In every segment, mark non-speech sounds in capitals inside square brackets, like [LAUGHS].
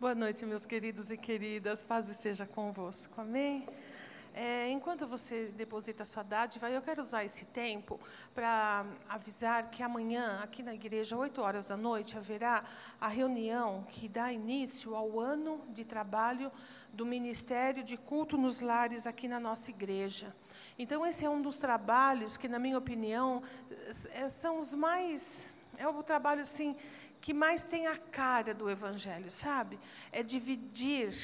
Boa noite, meus queridos e queridas. Paz esteja convosco. Amém? É, enquanto você deposita sua dádiva, eu quero usar esse tempo para avisar que amanhã, aqui na igreja, 8 horas da noite, haverá a reunião que dá início ao ano de trabalho do Ministério de Culto nos Lares aqui na nossa igreja. Então, esse é um dos trabalhos que, na minha opinião, são os mais. É o trabalho, assim, que mais tem a cara do Evangelho, sabe? É dividir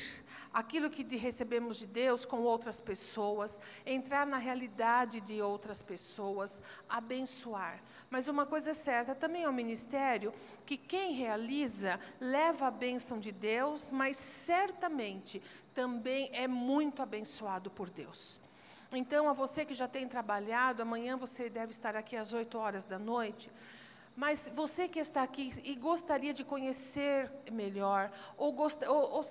aquilo que recebemos de Deus com outras pessoas, entrar na realidade de outras pessoas, abençoar. Mas uma coisa é certa, também é um ministério que quem realiza leva a bênção de Deus, mas certamente também é muito abençoado por Deus. Então, a você que já tem trabalhado, amanhã você deve estar aqui às 8 horas da noite. Mas você que está aqui e gostaria de conhecer melhor, ou, gost, ou, ou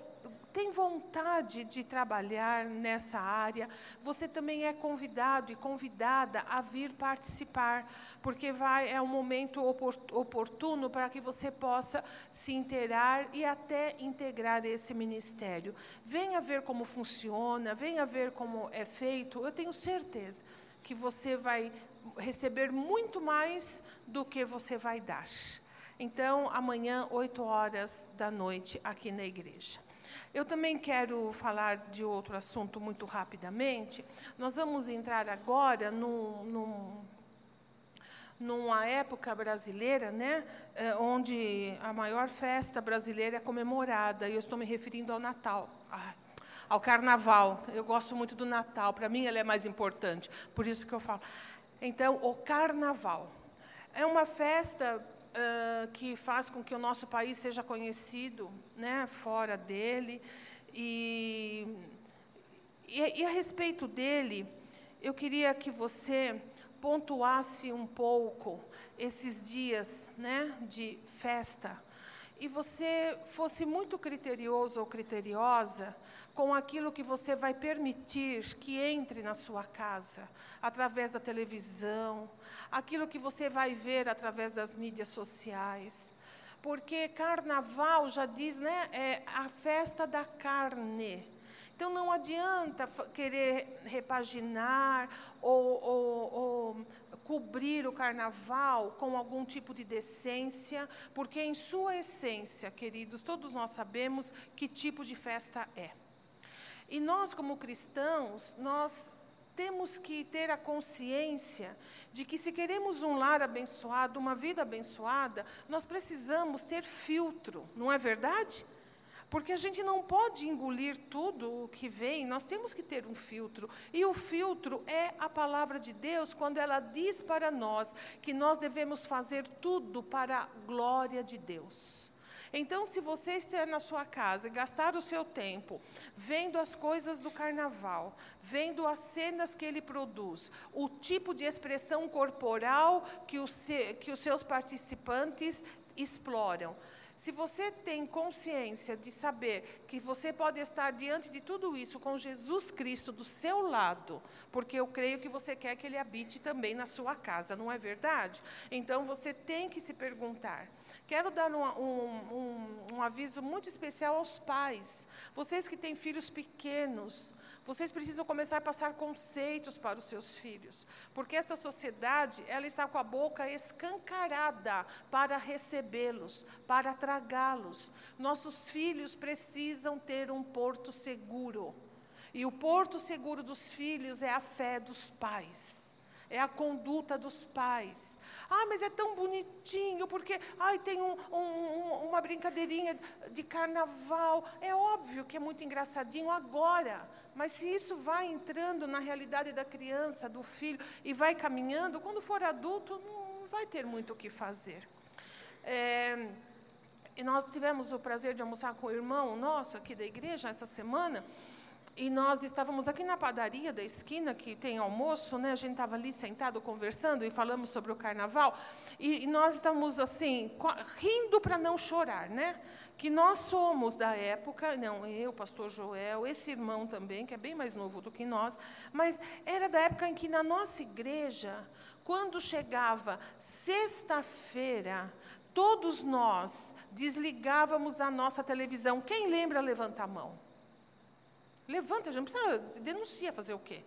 tem vontade de trabalhar nessa área, você também é convidado e convidada a vir participar, porque vai, é um momento oportuno para que você possa se inteirar e até integrar esse ministério. Venha ver como funciona, venha ver como é feito, eu tenho certeza que você vai receber muito mais do que você vai dar. Então, amanhã, 8 horas da noite, aqui na igreja. Eu também quero falar de outro assunto muito rapidamente. Nós vamos entrar agora num, num, numa época brasileira, né, eh, onde a maior festa brasileira é comemorada, e eu estou me referindo ao Natal. Ah, ao Carnaval. Eu gosto muito do Natal, para mim ele é mais importante, por isso que eu falo. Então, o Carnaval é uma festa uh, que faz com que o nosso país seja conhecido, né, fora dele. E, e, e a respeito dele, eu queria que você pontuasse um pouco esses dias, né, de festa e você fosse muito criterioso ou criteriosa com aquilo que você vai permitir que entre na sua casa, através da televisão, aquilo que você vai ver através das mídias sociais. Porque carnaval já diz, né, é a festa da carne. Então não adianta querer repaginar ou, ou, ou cobrir o carnaval com algum tipo de decência, porque em sua essência, queridos, todos nós sabemos que tipo de festa é. E nós, como cristãos, nós temos que ter a consciência de que se queremos um lar abençoado, uma vida abençoada, nós precisamos ter filtro, não é verdade? Porque a gente não pode engolir tudo o que vem, nós temos que ter um filtro. E o filtro é a palavra de Deus, quando ela diz para nós que nós devemos fazer tudo para a glória de Deus. Então, se você estiver na sua casa e gastar o seu tempo vendo as coisas do carnaval, vendo as cenas que ele produz, o tipo de expressão corporal que os, que os seus participantes exploram, se você tem consciência de saber que você pode estar diante de tudo isso com Jesus Cristo do seu lado, porque eu creio que você quer que Ele habite também na sua casa, não é verdade? Então você tem que se perguntar. Quero dar um, um, um, um aviso muito especial aos pais. Vocês que têm filhos pequenos, vocês precisam começar a passar conceitos para os seus filhos, porque essa sociedade, ela está com a boca escancarada para recebê-los, para tragá-los. Nossos filhos precisam ter um porto seguro. E o porto seguro dos filhos é a fé dos pais é a conduta dos pais. Ah, mas é tão bonitinho, porque ai, tem um, um, uma brincadeirinha de carnaval. É óbvio que é muito engraçadinho agora, mas se isso vai entrando na realidade da criança, do filho, e vai caminhando, quando for adulto, não vai ter muito o que fazer. É, e nós tivemos o prazer de almoçar com o irmão nosso aqui da igreja essa semana. E nós estávamos aqui na padaria da esquina, que tem almoço, né? A gente estava ali sentado conversando e falamos sobre o carnaval. E, e nós estamos assim, rindo para não chorar, né? Que nós somos da época, não, eu, pastor Joel, esse irmão também, que é bem mais novo do que nós, mas era da época em que na nossa igreja, quando chegava sexta-feira, todos nós desligávamos a nossa televisão. Quem lembra, levanta a mão. Levanta, não precisa, denuncia fazer o quê?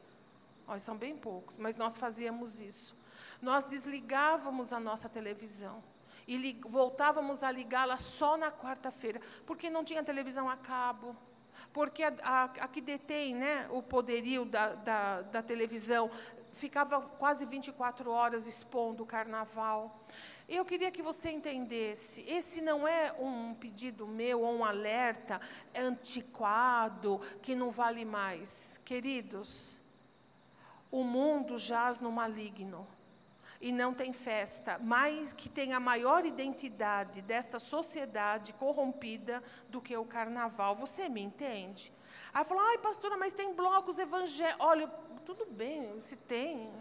Olha, são bem poucos, mas nós fazíamos isso. Nós desligávamos a nossa televisão e voltávamos a ligá-la só na quarta-feira, porque não tinha televisão a cabo, porque a, a, a que detém né, o poderio da, da, da televisão ficava quase 24 horas expondo o carnaval. Eu queria que você entendesse, esse não é um pedido meu ou um alerta antiquado, que não vale mais. Queridos, o mundo jaz no maligno e não tem festa, mas que tem a maior identidade desta sociedade corrompida do que o carnaval. Você me entende? Aí falou, ai pastora, mas tem blocos evangélicos. Olha, tudo bem, se tem.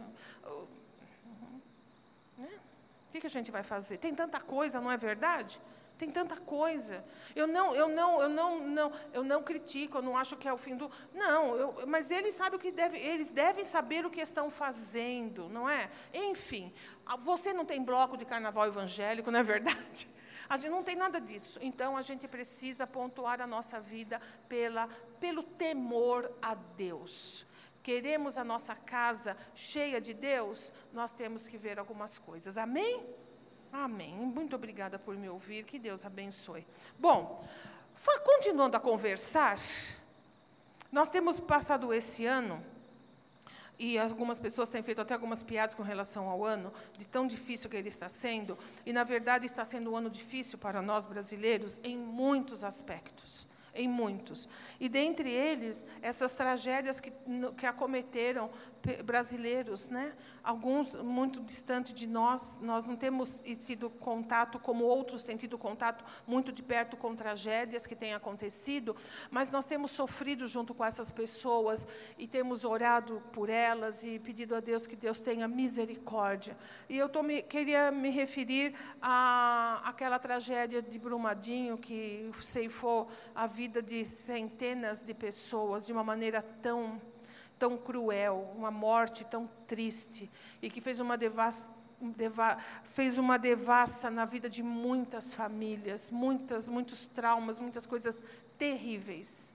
Né? Que, que a gente vai fazer? Tem tanta coisa, não é verdade? Tem tanta coisa. Eu não, eu não, eu não, não, eu não critico, eu não acho que é o fim do. Não, eu, mas eles sabem o que deve, eles devem saber o que estão fazendo, não é? Enfim, você não tem bloco de carnaval evangélico, não é verdade? A gente não tem nada disso. Então a gente precisa pontuar a nossa vida pela, pelo temor a Deus queremos a nossa casa cheia de Deus, nós temos que ver algumas coisas. Amém? Amém. Muito obrigada por me ouvir. Que Deus abençoe. Bom, continuando a conversar, nós temos passado esse ano, e algumas pessoas têm feito até algumas piadas com relação ao ano, de tão difícil que ele está sendo, e na verdade está sendo um ano difícil para nós brasileiros em muitos aspectos em muitos. E dentre eles, essas tragédias que, que acometeram brasileiros, né? alguns muito distantes de nós, nós não temos tido contato como outros têm tido contato muito de perto com tragédias que têm acontecido, mas nós temos sofrido junto com essas pessoas e temos orado por elas e pedido a Deus que Deus tenha misericórdia. E eu me, queria me referir à aquela tragédia de Brumadinho que ceifou a vida de centenas de pessoas de uma maneira tão tão cruel, uma morte tão triste, e que fez uma devassa, deva, fez uma devassa na vida de muitas famílias, muitas, muitos traumas, muitas coisas terríveis.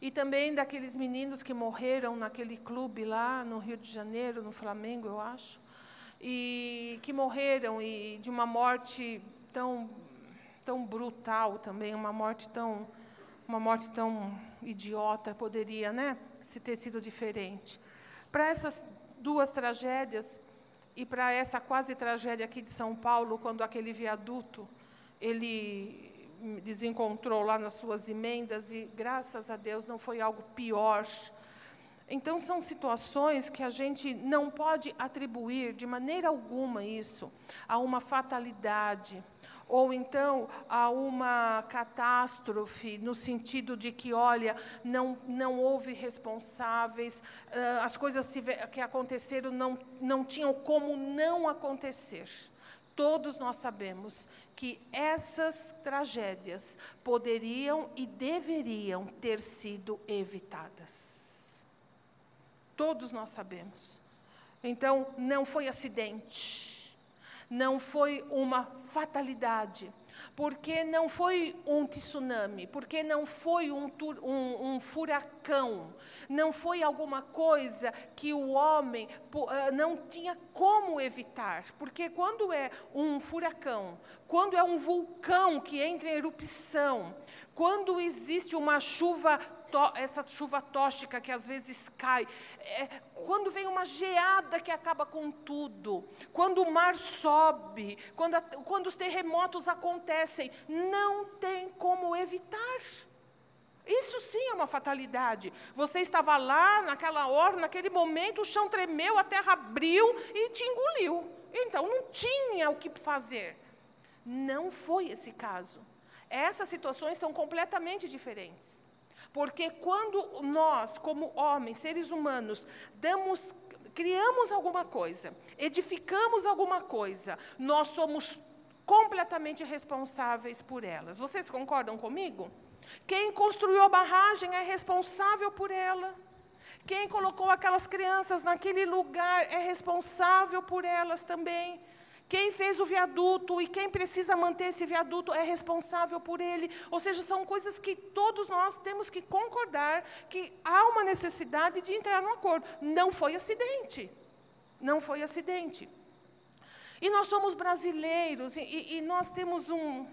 E também daqueles meninos que morreram naquele clube lá no Rio de Janeiro, no Flamengo, eu acho, e que morreram e de uma morte tão tão brutal também, uma morte tão uma morte tão idiota poderia, né? Se ter sido diferente. Para essas duas tragédias e para essa quase tragédia aqui de São Paulo, quando aquele viaduto ele desencontrou lá nas suas emendas e graças a Deus não foi algo pior. Então são situações que a gente não pode atribuir de maneira alguma isso a uma fatalidade ou então a uma catástrofe, no sentido de que, olha, não, não houve responsáveis, uh, as coisas que aconteceram não, não tinham como não acontecer. Todos nós sabemos que essas tragédias poderiam e deveriam ter sido evitadas. Todos nós sabemos. Então, não foi acidente não foi uma fatalidade, porque não foi um tsunami, porque não foi um, um, um, furacão, não foi alguma coisa que o homem uh, não tinha como evitar. Porque quando é um furacão, quando é um vulcão que entra em erupção, quando existe uma chuva essa chuva tóxica que às vezes cai, é, quando vem uma geada que acaba com tudo, quando o mar sobe, quando, a, quando os terremotos acontecem, não tem como evitar. Isso sim é uma fatalidade. Você estava lá, naquela hora, naquele momento, o chão tremeu, a terra abriu e te engoliu. Então não tinha o que fazer. Não foi esse caso. Essas situações são completamente diferentes. Porque quando nós, como homens, seres humanos, damos, criamos alguma coisa, edificamos alguma coisa, nós somos completamente responsáveis por elas. Vocês concordam comigo? Quem construiu a barragem é responsável por ela. Quem colocou aquelas crianças naquele lugar é responsável por elas também. Quem fez o viaduto e quem precisa manter esse viaduto é responsável por ele. Ou seja, são coisas que todos nós temos que concordar que há uma necessidade de entrar num acordo. Não foi acidente. Não foi acidente. E nós somos brasileiros e, e nós temos um.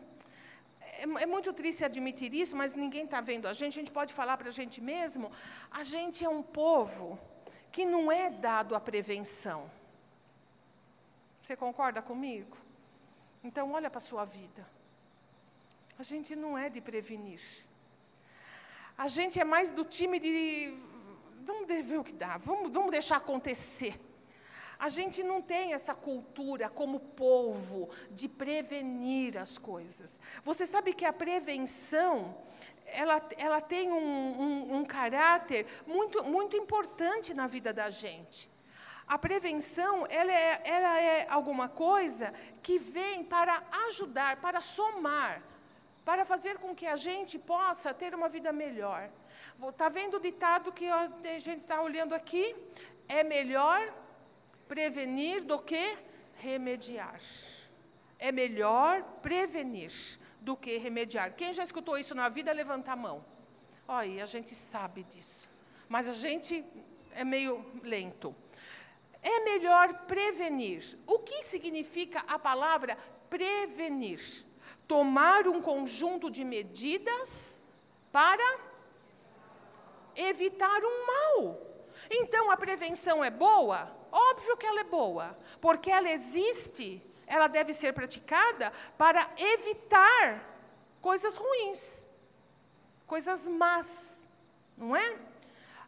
É, é, muito triste admitir isso, mas ninguém está vendo a gente. A gente pode falar para a gente mesmo. A gente é um povo que não é dado à prevenção. Você concorda comigo? Então, olha para a sua vida. A gente não é de prevenir. A gente é mais do time de. Vamos ver o que dá, vamos, vamos deixar acontecer. A gente não tem essa cultura como povo de prevenir as coisas. Você sabe que a prevenção ela, ela tem um, um, um caráter muito, muito importante na vida da gente. A prevenção, ela é, ela é alguma coisa que vem para ajudar, para somar, para fazer com que a gente possa ter uma vida melhor. Está vendo o ditado que a gente está olhando aqui? É melhor prevenir do que remediar. É melhor prevenir do que remediar. Quem já escutou isso na vida, levanta a mão. Olha, a gente sabe disso. Mas a gente é meio lento. É melhor prevenir. O que significa a palavra prevenir? Tomar um conjunto de medidas para evitar um mal. Então a prevenção é boa? Óbvio que ela é boa, porque ela existe, ela deve ser praticada para evitar coisas ruins, coisas más, não é?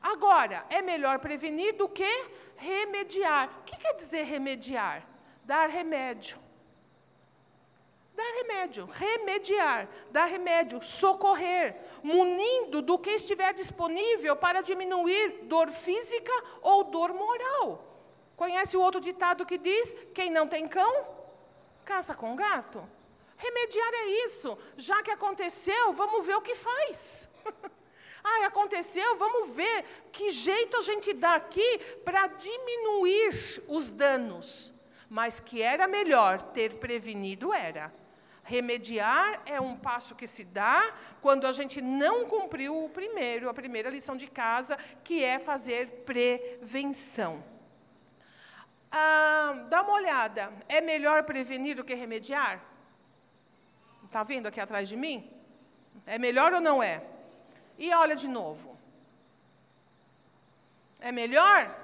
Agora, é melhor prevenir do que remediar. O que quer dizer remediar? Dar remédio. Dar remédio, remediar, dar remédio, socorrer, munindo do que estiver disponível para diminuir dor física ou dor moral. Conhece o outro ditado que diz: quem não tem cão, caça com gato? Remediar é isso. Já que aconteceu, vamos ver o que faz. [LAUGHS] Ah, aconteceu, vamos ver que jeito a gente dá aqui para diminuir os danos. Mas que era melhor ter prevenido, era. Remediar é um passo que se dá quando a gente não cumpriu o primeiro, a primeira lição de casa, que é fazer prevenção. Ah, dá uma olhada. É melhor prevenir do que remediar? Está vendo aqui atrás de mim? É melhor ou não é? E olha de novo. É melhor?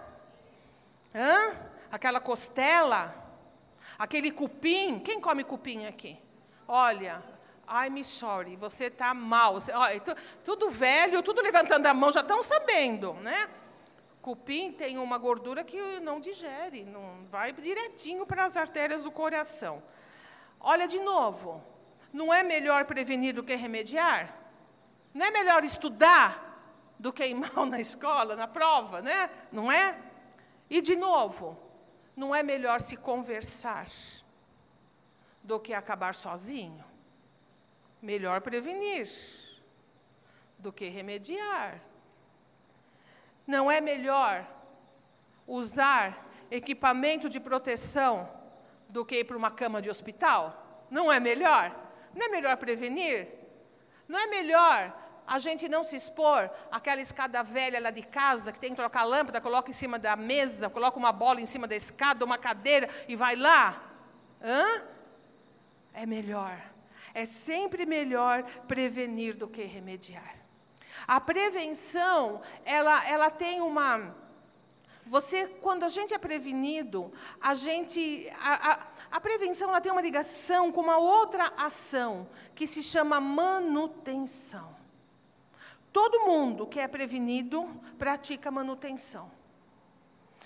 Hã? Aquela costela? Aquele cupim? Quem come cupim aqui? Olha, I'm sorry, você está mal. Olha, tudo velho, tudo levantando a mão, já estão sabendo, né? Cupim tem uma gordura que não digere, não vai direitinho para as artérias do coração. Olha de novo, não é melhor prevenir do que remediar? Não é melhor estudar do que ir mal [LAUGHS] na escola, na prova, né? Não é? E de novo, não é melhor se conversar do que acabar sozinho? Melhor prevenir do que remediar. Não é melhor usar equipamento de proteção do que ir para uma cama de hospital? Não é melhor? Não é melhor prevenir? Não é melhor a gente não se expor àquela escada velha lá de casa, que tem que trocar a lâmpada, coloca em cima da mesa, coloca uma bola em cima da escada, uma cadeira e vai lá? Hã? É melhor. É sempre melhor prevenir do que remediar. A prevenção, ela, ela tem uma. Você, quando a gente é prevenido, a gente. A, a, a prevenção ela tem uma ligação com uma outra ação que se chama manutenção. Todo mundo que é prevenido pratica manutenção.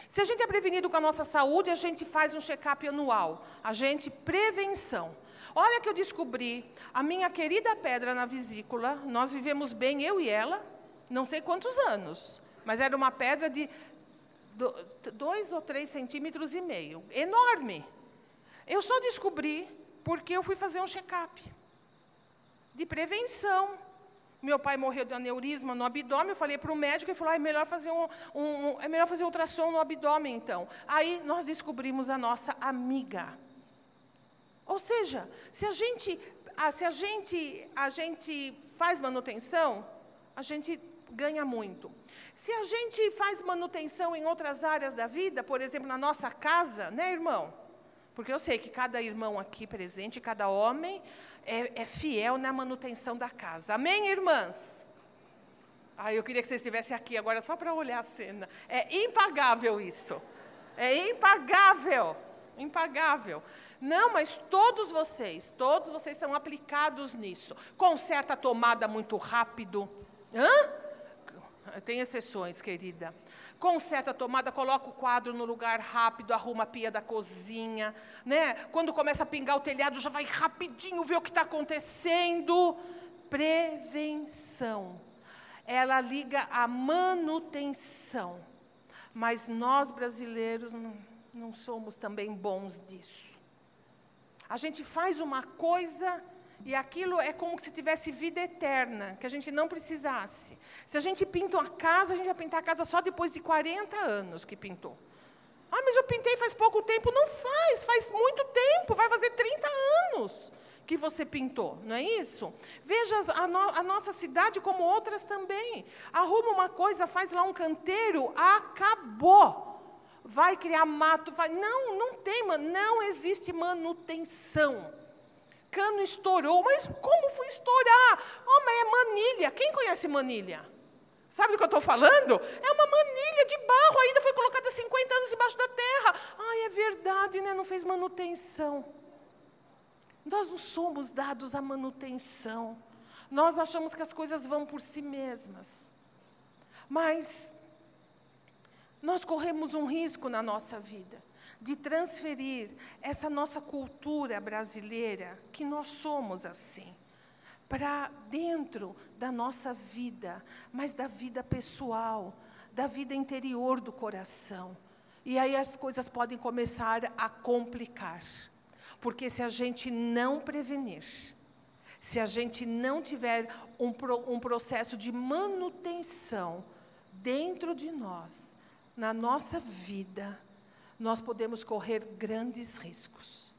Se a gente é prevenido com a nossa saúde, a gente faz um check-up anual. A gente, prevenção. Olha que eu descobri, a minha querida pedra na vesícula, nós vivemos bem, eu e ela, não sei quantos anos, mas era uma pedra de dois ou três centímetros e meio, enorme. Eu só descobri porque eu fui fazer um check-up de prevenção. Meu pai morreu de aneurisma no abdômen, eu falei para o médico, ele falou, ah, é, melhor fazer um, um, um, é melhor fazer ultrassom no abdômen, então. Aí nós descobrimos a nossa amiga. Ou seja, se a gente, se a gente, a gente faz manutenção, a gente ganha muito. Se a gente faz manutenção em outras áreas da vida, por exemplo, na nossa casa, né, irmão? Porque eu sei que cada irmão aqui presente, cada homem, é, é fiel na manutenção da casa. Amém, irmãs? Ah, eu queria que vocês estivessem aqui agora só para olhar a cena. É impagável isso. É impagável. Impagável. Não, mas todos vocês, todos vocês são aplicados nisso. Conserta a tomada muito rápido. Hã? Tem exceções, querida. Conserta a tomada, coloca o quadro no lugar rápido, arruma a pia da cozinha, né? Quando começa a pingar o telhado, já vai rapidinho ver o que está acontecendo. Prevenção. Ela liga a manutenção. Mas nós brasileiros não, não somos também bons disso. A gente faz uma coisa e aquilo é como se tivesse vida eterna, que a gente não precisasse. Se a gente pinta uma casa, a gente vai pintar a casa só depois de 40 anos que pintou. Ah, mas eu pintei faz pouco tempo. Não faz, faz muito tempo, vai fazer 30 anos que você pintou, não é isso? Veja a, no, a, nossa cidade como outras também. Arruma uma coisa, faz lá um canteiro, acabou vai criar mato, vai. Não, não tem, não existe manutenção. Cano estourou, mas como foi estourar? Mas é manilha. Quem conhece manilha? Sabe do que eu estou falando? É uma manilha de barro, ainda foi colocada 50 anos debaixo da terra. Ai, é verdade, né? Não fez manutenção. Nós não somos dados à manutenção. Nós achamos que as coisas vão por si mesmas. Mas nós corremos um risco na nossa vida de transferir essa nossa cultura brasileira, que nós somos assim, para dentro da nossa vida, mas da vida pessoal, da vida interior do coração. E aí as coisas podem começar a complicar. Porque se a gente não prevenir, se a gente não tiver um, um processo de manutenção dentro de nós, na nossa vida, nós podemos correr grandes riscos.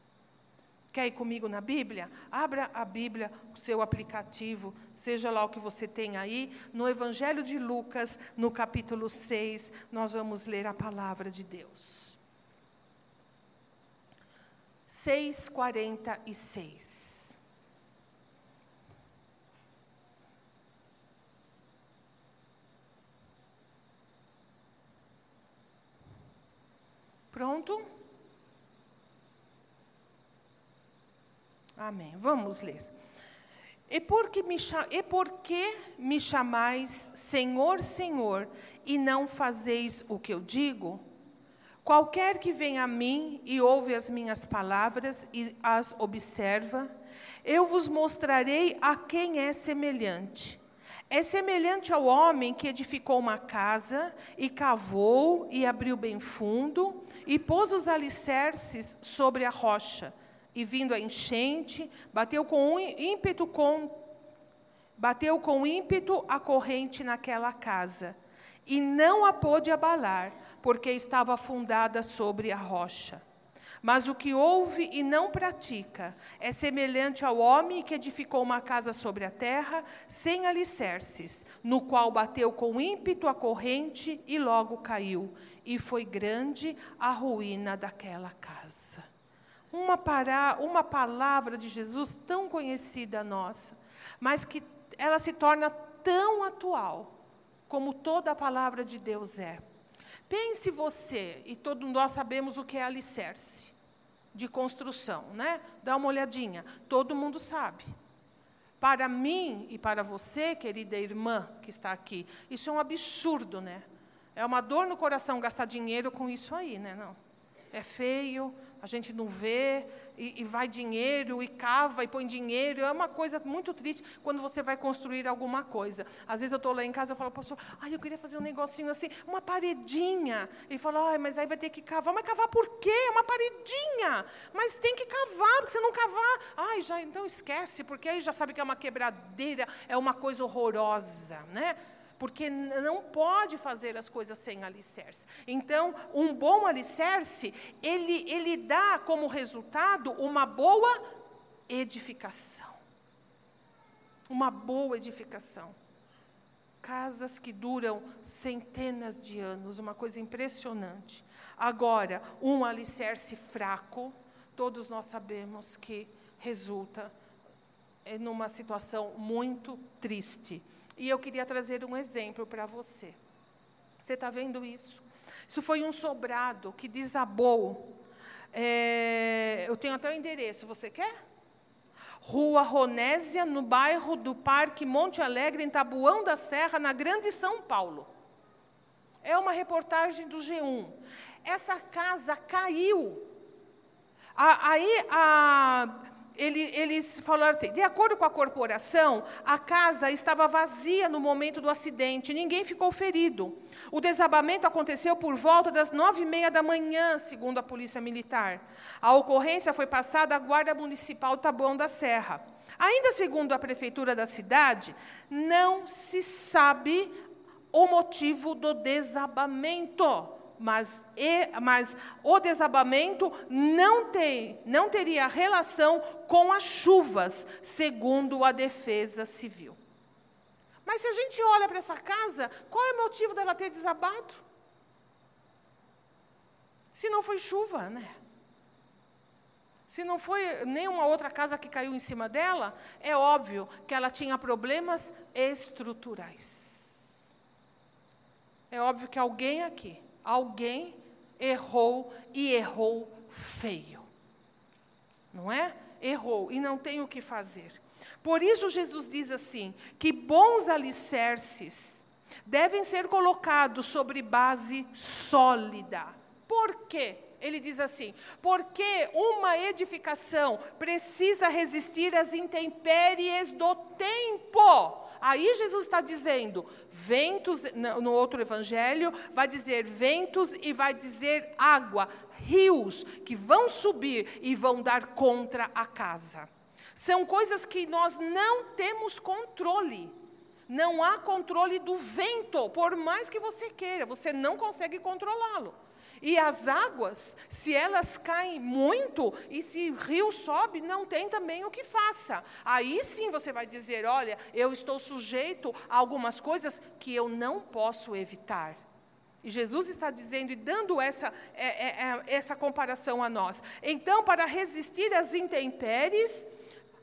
Quer ir comigo na Bíblia? Abra a Bíblia, o seu aplicativo, seja lá o que você tem aí. No Evangelho de Lucas, no capítulo 6, nós vamos ler a palavra de Deus. 6,46. Pronto? Amém. Vamos ler. E por, que me, e me chamais Senhor, Senhor, e não fazeis o que eu digo? Qualquer que vem a mim e ouve as minhas palavras e as observa, eu vos mostrarei a quem é semelhante. É semelhante ao homem que edificou uma casa e cavou e abriu bem fundo e pôs os alicerces sobre a rocha. E vindo a enchente, bateu com ímpeto com bateu com ímpeto a corrente naquela casa, e não a pôde abalar, porque estava fundada sobre a rocha. Mas o que ouve e não pratica é semelhante ao homem que edificou uma casa sobre a terra, sem alicerces, no qual bateu com ímpeto a corrente e logo caiu e foi grande a ruína daquela casa. Uma, para, uma palavra de Jesus tão conhecida nossa, mas que ela se torna tão atual como toda a palavra de Deus é. Pense você, e todos nós sabemos o que é alicerce de construção, né? Dá uma olhadinha, todo mundo sabe. Para mim e para você, querida irmã que está aqui, isso é um absurdo, né? É uma dor no coração gastar dinheiro com isso aí, né? Não. É feio, a gente não vê, e, e, vai dinheiro, e cava, e põe dinheiro. É uma coisa muito triste quando você vai construir alguma coisa. Às vezes eu estou lá em casa e falo, pastor, ai, eu queria fazer um negocinho assim, uma paredinha. E fala, ai, mas aí vai ter que cavar. Mas cavar por quê? Uma paredinha. Mas tem que cavar, porque se não cavar, ai, já então esquece, porque aí já sabe que é uma quebradeira, é uma coisa horrorosa, né? Porque não pode fazer as coisas sem alicerce. Então, um bom alicerce, ele, ele dá como resultado uma boa edificação. Uma boa edificação. Casas que duram centenas de anos, uma coisa impressionante. Agora, um alicerce fraco, todos nós sabemos que resulta numa situação muito triste. E eu queria trazer um exemplo para você. Você está vendo isso? Isso foi um sobrado que desabou. É, eu tenho até o endereço, você quer? Rua Ronésia, no bairro do Parque Monte Alegre, em Tabuão da Serra, na Grande São Paulo. É uma reportagem do G1. Essa casa caiu. Aí a ele, eles falaram assim: de acordo com a corporação, a casa estava vazia no momento do acidente, ninguém ficou ferido. O desabamento aconteceu por volta das nove e meia da manhã, segundo a Polícia Militar. A ocorrência foi passada à Guarda Municipal Taboão da Serra. Ainda segundo a prefeitura da cidade, não se sabe o motivo do desabamento mas, e, mas o desabamento não, tem, não teria relação com as chuvas, segundo a Defesa Civil. Mas se a gente olha para essa casa, qual é o motivo dela ter desabado? Se não foi chuva, né? Se não foi nenhuma outra casa que caiu em cima dela, é óbvio que ela tinha problemas estruturais. É óbvio que alguém aqui alguém errou e errou feio. Não é? Errou e não tem o que fazer. Por isso, Jesus diz assim: que bons alicerces devem ser colocados sobre base sólida. Por quê? Ele diz assim: porque uma edificação precisa resistir às intempéries do tempo. Aí Jesus está dizendo, ventos, no outro evangelho, vai dizer ventos e vai dizer água, rios que vão subir e vão dar contra a casa. São coisas que nós não temos controle. Não há controle do vento, por mais que você queira, você não consegue controlá-lo. E as águas, se elas caem muito e se o rio sobe, não tem também o que faça. Aí sim você vai dizer: olha, eu estou sujeito a algumas coisas que eu não posso evitar. E Jesus está dizendo e dando essa, é, é, é, essa comparação a nós. Então, para resistir às intempéries,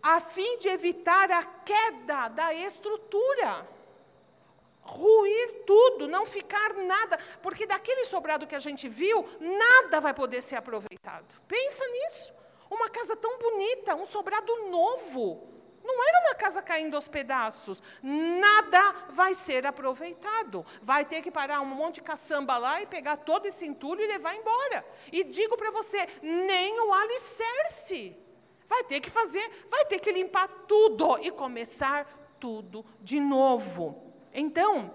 a fim de evitar a queda da estrutura ruir tudo, não ficar nada, porque daquele sobrado que a gente viu, nada vai poder ser aproveitado. Pensa nisso. Uma casa tão bonita, um sobrado novo. Não era uma casa caindo aos pedaços. Nada vai ser aproveitado. Vai ter que parar um monte de caçamba lá e pegar todo esse entulho e levar embora. E digo para você, nem o alicerce. Vai ter que fazer, vai ter que limpar tudo e começar tudo de novo. Então,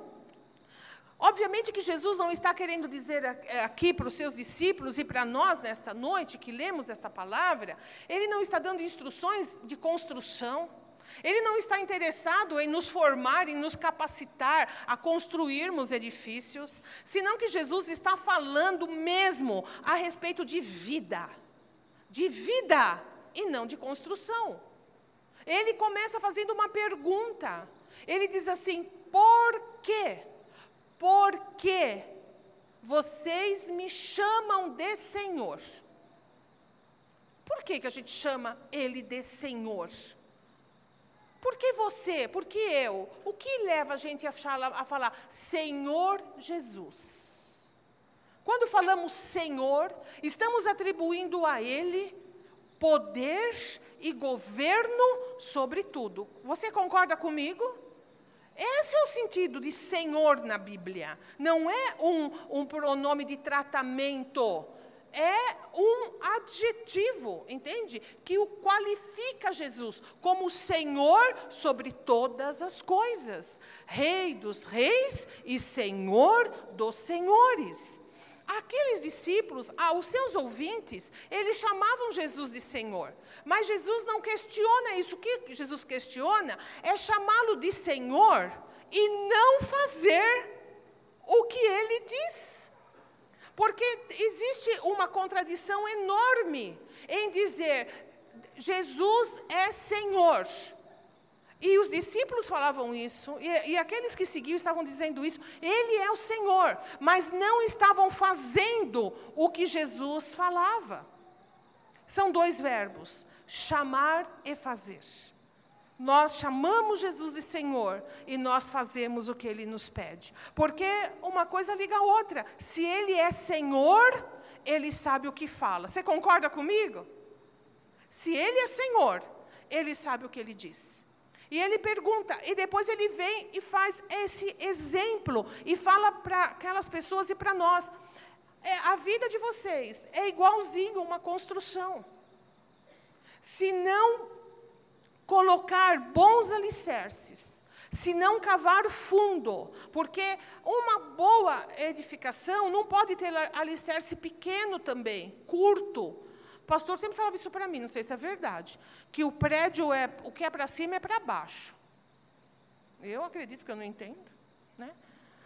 obviamente que Jesus não está querendo dizer é, aqui para os seus discípulos e para nós nesta noite que lemos esta palavra, ele não está dando instruções de construção. Ele não está interessado em nos formar, em nos capacitar a construirmos edifícios, senão que Jesus está falando mesmo a respeito de vida, de vida e não de construção. Ele começa fazendo uma pergunta. Ele diz assim: por quê? Porque vocês me chamam de Senhor. Por que, que a gente chama Ele de Senhor? Por que você? Por que eu? O que leva a gente a falar, a falar Senhor Jesus? Quando falamos Senhor, estamos atribuindo a Ele poder e governo sobre tudo. Você concorda comigo? Esse é o sentido de Senhor na Bíblia. Não é um, um pronome de tratamento. É um adjetivo, entende? Que o qualifica Jesus como Senhor sobre todas as coisas, Rei dos reis e Senhor dos senhores. Aqueles discípulos, aos seus ouvintes, eles chamavam Jesus de Senhor. Mas Jesus não questiona isso. O que Jesus questiona é chamá-lo de Senhor e não fazer o que ele diz. Porque existe uma contradição enorme em dizer Jesus é Senhor. E os discípulos falavam isso, e, e, aqueles que seguiam estavam dizendo isso, Ele é o Senhor, mas não estavam fazendo o que Jesus falava. São dois verbos: chamar e fazer. Nós chamamos Jesus de Senhor e nós fazemos o que Ele nos pede. Porque uma coisa liga a outra. Se Ele é Senhor, Ele sabe o que fala. Você concorda comigo? Se Ele é Senhor, Ele sabe o que Ele diz. E ele pergunta, e depois ele vem e faz esse exemplo, e fala para aquelas pessoas e para nós. É, a vida de vocês é igualzinho uma construção. Se não colocar bons alicerces, se não cavar fundo, porque uma boa edificação não pode ter alicerce pequeno também, curto. Pastor sempre falava isso para mim, não sei se é verdade, que o prédio é o que é para cima é para baixo. Eu acredito que eu não entendo, né?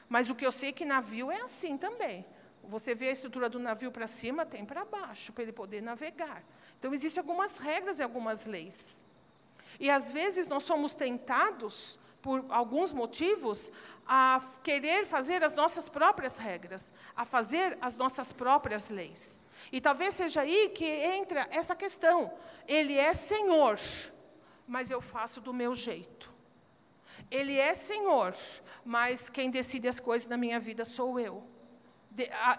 Mas o que eu sei é que navio é assim também. Você vê a estrutura do navio para cima, tem para baixo, para ele poder navegar. Então, existem algumas regras e algumas leis. E às vezes nós somos tentados, por alguns motivos, a querer fazer as nossas próprias regras, a fazer as nossas próprias leis. E talvez seja aí que entra essa questão. Ele é Senhor, mas eu faço do meu jeito. Ele é Senhor, mas quem decide as coisas na minha vida sou eu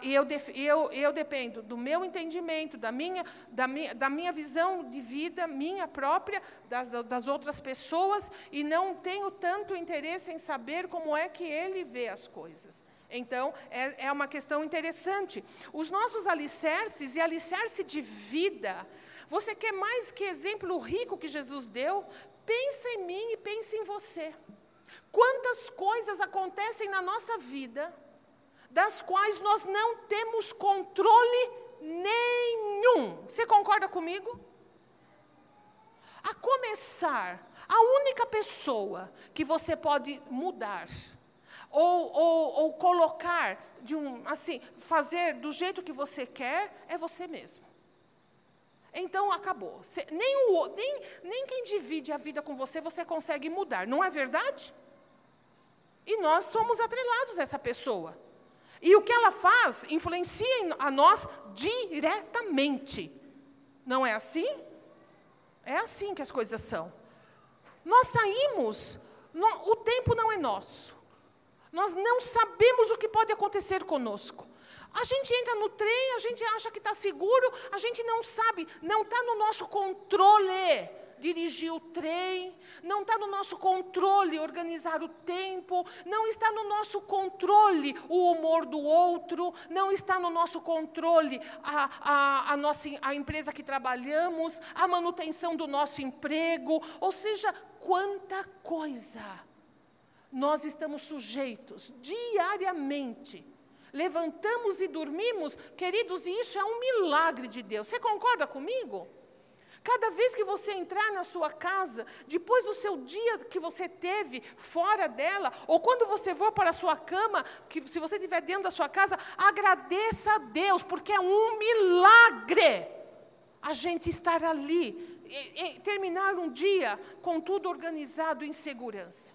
e eu, eu, eu dependo do meu entendimento, da minha, da, minha, da minha visão de vida, minha própria, das, das outras pessoas, e não tenho tanto interesse em saber como é que ele vê as coisas. Então, é, é uma questão interessante. Os nossos alicerces e alicerce de vida, você quer mais que exemplo rico que Jesus deu? Pensa em mim e pense em você. Quantas coisas acontecem na nossa vida das quais nós não temos controle nenhum. Você concorda comigo? A começar, a única pessoa que você pode mudar ou, ou, ou colocar de um assim, fazer do jeito que você quer é você mesmo. Então acabou. nem, o, nem, nem quem divide a vida com você você consegue mudar, não é verdade? E nós somos atrelados a essa pessoa. E o que ela faz influencia a nós diretamente. Não é assim? É assim que as coisas são. Nós saímos, o tempo não é nosso. Nós não sabemos o que pode acontecer conosco. A gente entra no trem, a gente acha que está seguro, a gente não sabe, não está no nosso controle dirigir o trem, não está no nosso controle organizar o tempo, não está no nosso controle o humor do outro, não está no nosso controle a, a, a, nossa, a empresa que trabalhamos, a manutenção do nosso emprego, ou seja, quanta coisa nós estamos sujeitos diariamente. Levantamos e dormimos, queridos, e isso é um milagre de Deus. Você concorda comigo? Cada vez que você entrar na sua casa, depois do seu dia que você teve fora dela, ou quando você for para a sua cama, que se você estiver dentro da sua casa, agradeça a Deus, porque é um milagre a gente estar ali, e, e terminar um dia com tudo organizado em segurança.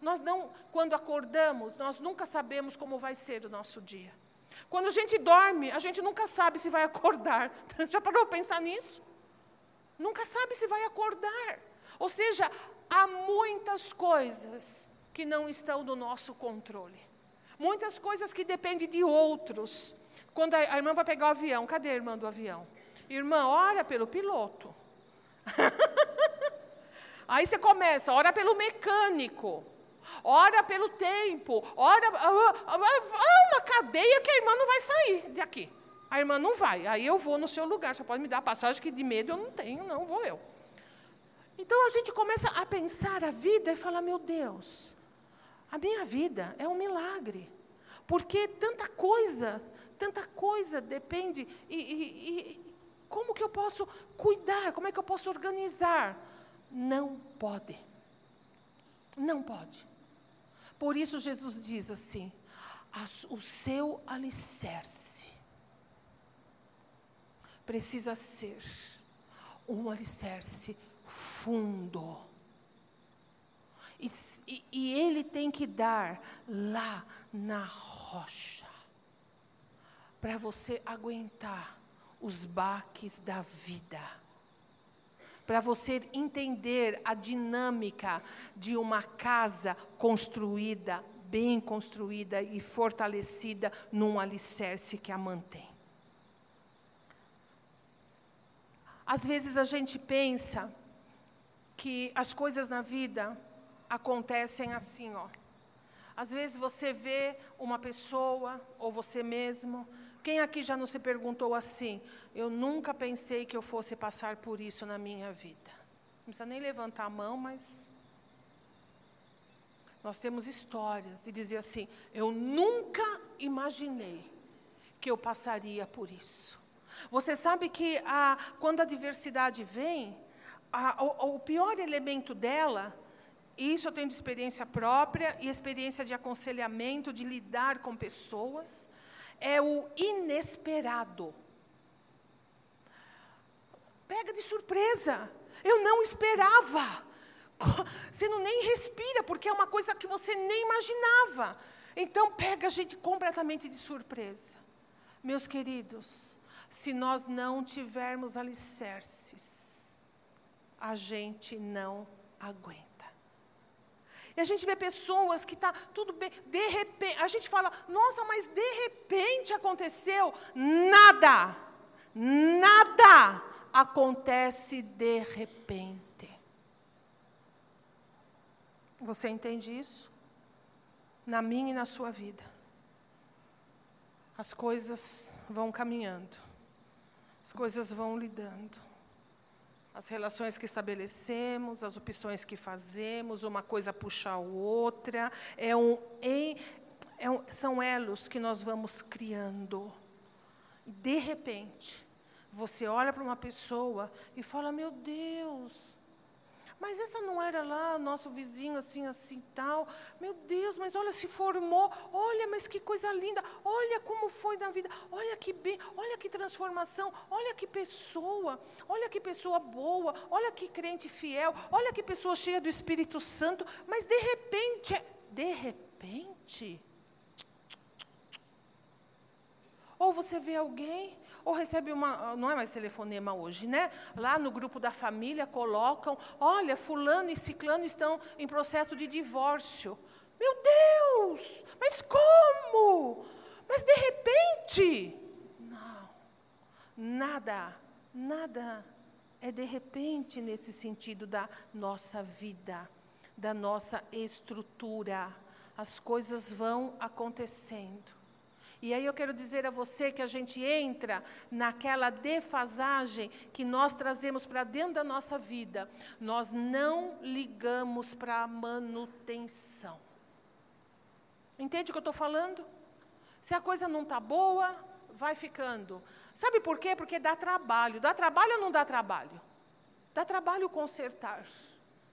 Nós não, quando acordamos, nós nunca sabemos como vai ser o nosso dia. Quando a gente dorme, a gente nunca sabe se vai acordar. [LAUGHS] Já parou para pensar nisso? Nunca sabe se vai acordar. Ou seja, há muitas coisas que não estão no nosso controle. Muitas coisas que dependem de outros. Quando a, irmã vai pegar o avião, cadê a irmã do avião? Irmã, ora pelo piloto. [LAUGHS] Aí você começa, ora pelo mecânico. Ora pelo tempo, ora. Há uma cadeia que a irmã não vai sair daqui. A irmã não vai, aí eu vou no seu lugar. Você pode me dar a passagem que de medo eu não tenho, não vou eu. Então a gente começa a pensar a vida e falar: meu Deus, a minha vida é um milagre. Porque tanta coisa, tanta coisa depende. E, e, e como que eu posso cuidar? Como é que eu posso organizar? Não pode. Não pode. Por isso Jesus diz assim: o seu alicerce precisa ser um alicerce fundo. E, e, e, ele tem que dar lá na rocha, para você aguentar os baques da vida, para você entender a dinâmica de uma casa construída, bem construída e fortalecida num alicerce que a mantém. Às vezes a gente pensa que as coisas na vida acontecem assim, ó. Às vezes você vê uma pessoa, ou você mesmo, quem aqui já não se perguntou assim? Eu nunca pensei que eu fosse passar por isso na minha vida. Não precisa nem levantar a mão, mas. Nós temos histórias e dizer assim: eu nunca imaginei que eu passaria por isso. Você sabe que a, quando a diversidade vem, a, o, o pior elemento dela isso eu tenho de experiência própria e experiência de aconselhamento, de lidar com pessoas. É o inesperado. Pega de surpresa. Eu não esperava. [LAUGHS] Você não nem respira, porque é uma coisa que você nem imaginava. Então, pega a gente completamente de surpresa. Meus queridos, se nós não tivermos alicerces, a gente não aguenta. E a gente vê pessoas que está tudo bem, de repente, a gente fala, nossa, mas de repente aconteceu. Nada, nada acontece de repente. Você entende isso? Na minha e na sua vida. As coisas vão caminhando, as coisas vão lidando as relações que estabelecemos, as opções que fazemos, uma coisa puxa a outra, é um, é um, são elos que nós vamos criando. E, de repente, você olha para uma pessoa e fala: Meu Deus, mas essa não era lá, nosso vizinho, assim, assim, tal. Meu Deus, mas olha, se formou. Olha, mas que coisa linda. Olha como foi na vida. Olha que bem, olha que transformação. Olha que pessoa. Olha que pessoa boa. Olha que crente fiel. Olha que pessoa cheia do Espírito Santo. Mas de repente, de repente. Ou você vê alguém ou recebe uma, não é mais telefonema hoje, né? Lá no grupo da família colocam, olha, fulano e ciclano estão em processo de divórcio. Meu Deus! Mas como? Mas de repente? Não. Nada, nada é de repente nesse sentido da nossa vida, da nossa estrutura. As coisas vão acontecendo. E aí eu quero dizer a você que a gente entra naquela defasagem que nós trazemos para dentro da nossa vida. Nós não ligamos para a manutenção. Entende o que eu estou falando? Se a coisa não está boa, vai ficando. Sabe por quê? Porque dá trabalho. Dá trabalho ou não dá trabalho? Dá trabalho consertar.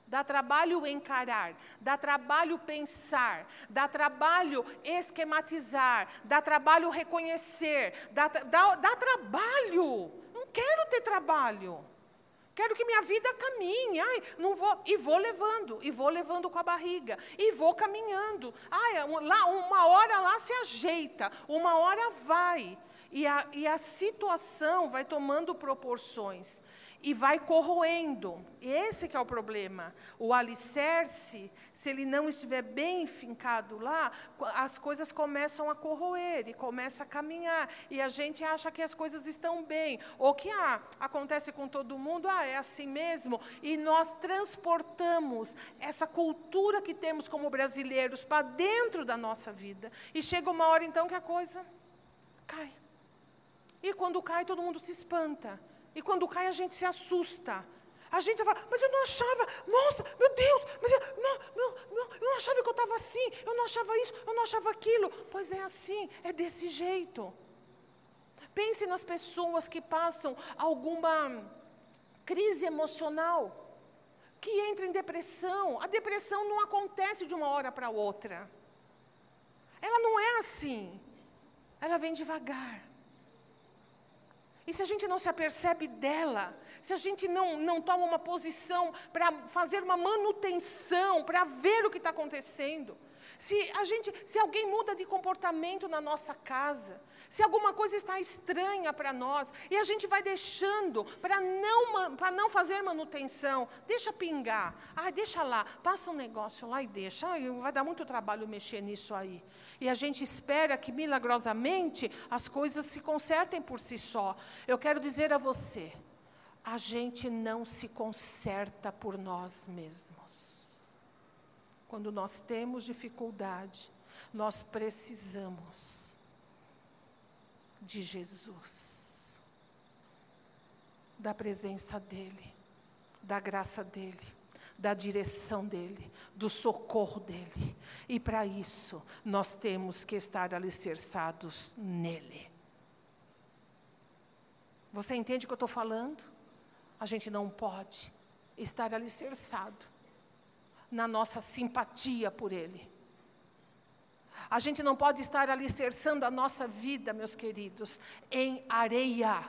Dá trabalho encarar, dá trabalho pensar, dá trabalho esquematizar, dá trabalho reconhecer, dá, dá, dá trabalho. Não quero ter trabalho. Quero que minha vida caminhe. Ai, não vou, e vou levando, e vou levando com a barriga, e vou caminhando. Ai, lá, uma hora lá se ajeita, uma hora vai. E a, e a situação vai tomando proporções e vai corroendo. Esse que é o problema. O alicerce, se ele não estiver bem fincado lá, as coisas começam a corroer e começa a caminhar. E a gente acha que as coisas estão bem. Ou que ah, acontece com todo mundo, ah, é assim mesmo. E nós transportamos essa cultura que temos como brasileiros para dentro da nossa vida. E chega uma hora então que a coisa cai. E quando cai, todo mundo se espanta. E quando cai, a gente se assusta. A gente fala, mas eu não achava, nossa, meu Deus, mas eu não, não, não, eu não achava que eu estava assim, eu não achava isso, eu não achava aquilo. Pois é assim, é desse jeito. Pense nas pessoas que passam alguma crise emocional que entra em depressão. A depressão não acontece de uma hora para outra. Ela não é assim. Ela vem devagar. E se a gente não se apercebe dela, se a gente não, não toma uma posição para fazer uma manutenção, para ver o que está acontecendo, se a gente, se alguém muda de comportamento na nossa casa, se alguma coisa está estranha para nós e a gente vai deixando para não não fazer manutenção, deixa pingar, ah, deixa lá, passa um negócio lá e deixa, ah, vai dar muito trabalho mexer nisso aí. E a gente espera que milagrosamente as coisas se consertem por si só. Eu quero dizer a você, a gente não se conserta por nós mesmos. Quando nós temos dificuldade, nós precisamos de Jesus, da presença dEle, da graça dEle, da direção dEle, do socorro dEle. E para isso, nós temos que estar alicerçados nele. Você entende o que eu estou falando? A gente não pode estar alicerçado na nossa simpatia por Ele. A gente não pode estar alicerçando a nossa vida, meus queridos, em areia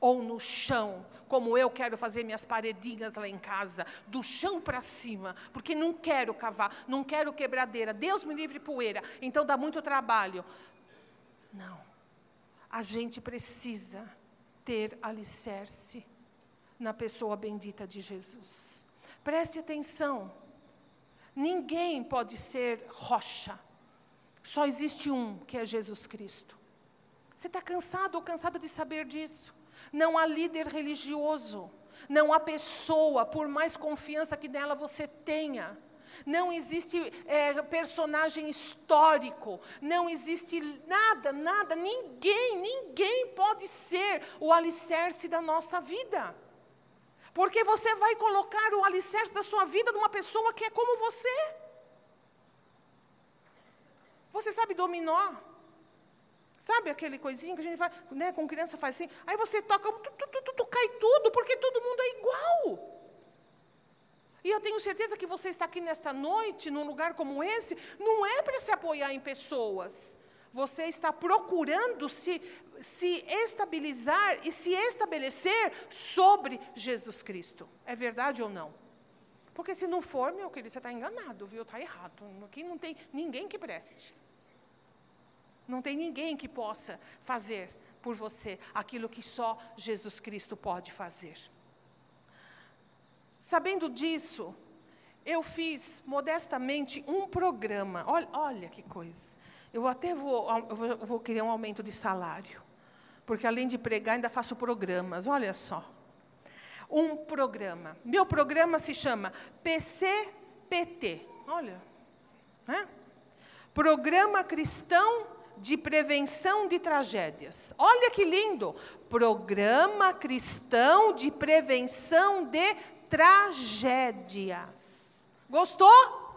ou no chão, como eu quero fazer minhas paredinhas lá em casa, do chão para cima, porque não quero cavar, não quero quebradeira, Deus me livre poeira, então dá muito trabalho. Não. A gente precisa ter alicerce na pessoa bendita de Jesus. Preste atenção. Ninguém pode ser rocha. Só existe um, que é Jesus Cristo. Você está cansado ou cansada de saber disso? Não há líder religioso, não há pessoa, por mais confiança que nela você tenha. Não existe é, personagem histórico, não existe nada, nada, ninguém, ninguém pode ser o alicerce da nossa vida. Porque você vai colocar o alicerce da sua vida numa pessoa que é como você. Você sabe dominó? Sabe aquele coisinho que a gente vai, né, com criança faz assim? Aí você toca, tu, tu, tu, tu, cai tudo, porque todo mundo é igual. E eu tenho certeza que você está aqui nesta noite, num lugar como esse, não é para se apoiar em pessoas. Você está procurando se, se estabilizar e se estabelecer sobre Jesus Cristo. É verdade ou não? Porque se não for, meu querido, você está enganado, viu? Está errado. Aqui não tem ninguém que preste. Não tem ninguém que possa fazer por você aquilo que só Jesus Cristo pode fazer. Sabendo disso, eu fiz modestamente um programa. Olha, olha que coisa. Eu até vou, eu vou, querer um aumento de salário. Porque além de pregar, ainda faço programas. Olha só. Um programa. Meu programa se chama PCPT. Olha. Né? Programa Cristão de Prevenção de Tragédias. Olha que lindo! Programa Cristão de Prevenção de Tragédias. Gostou?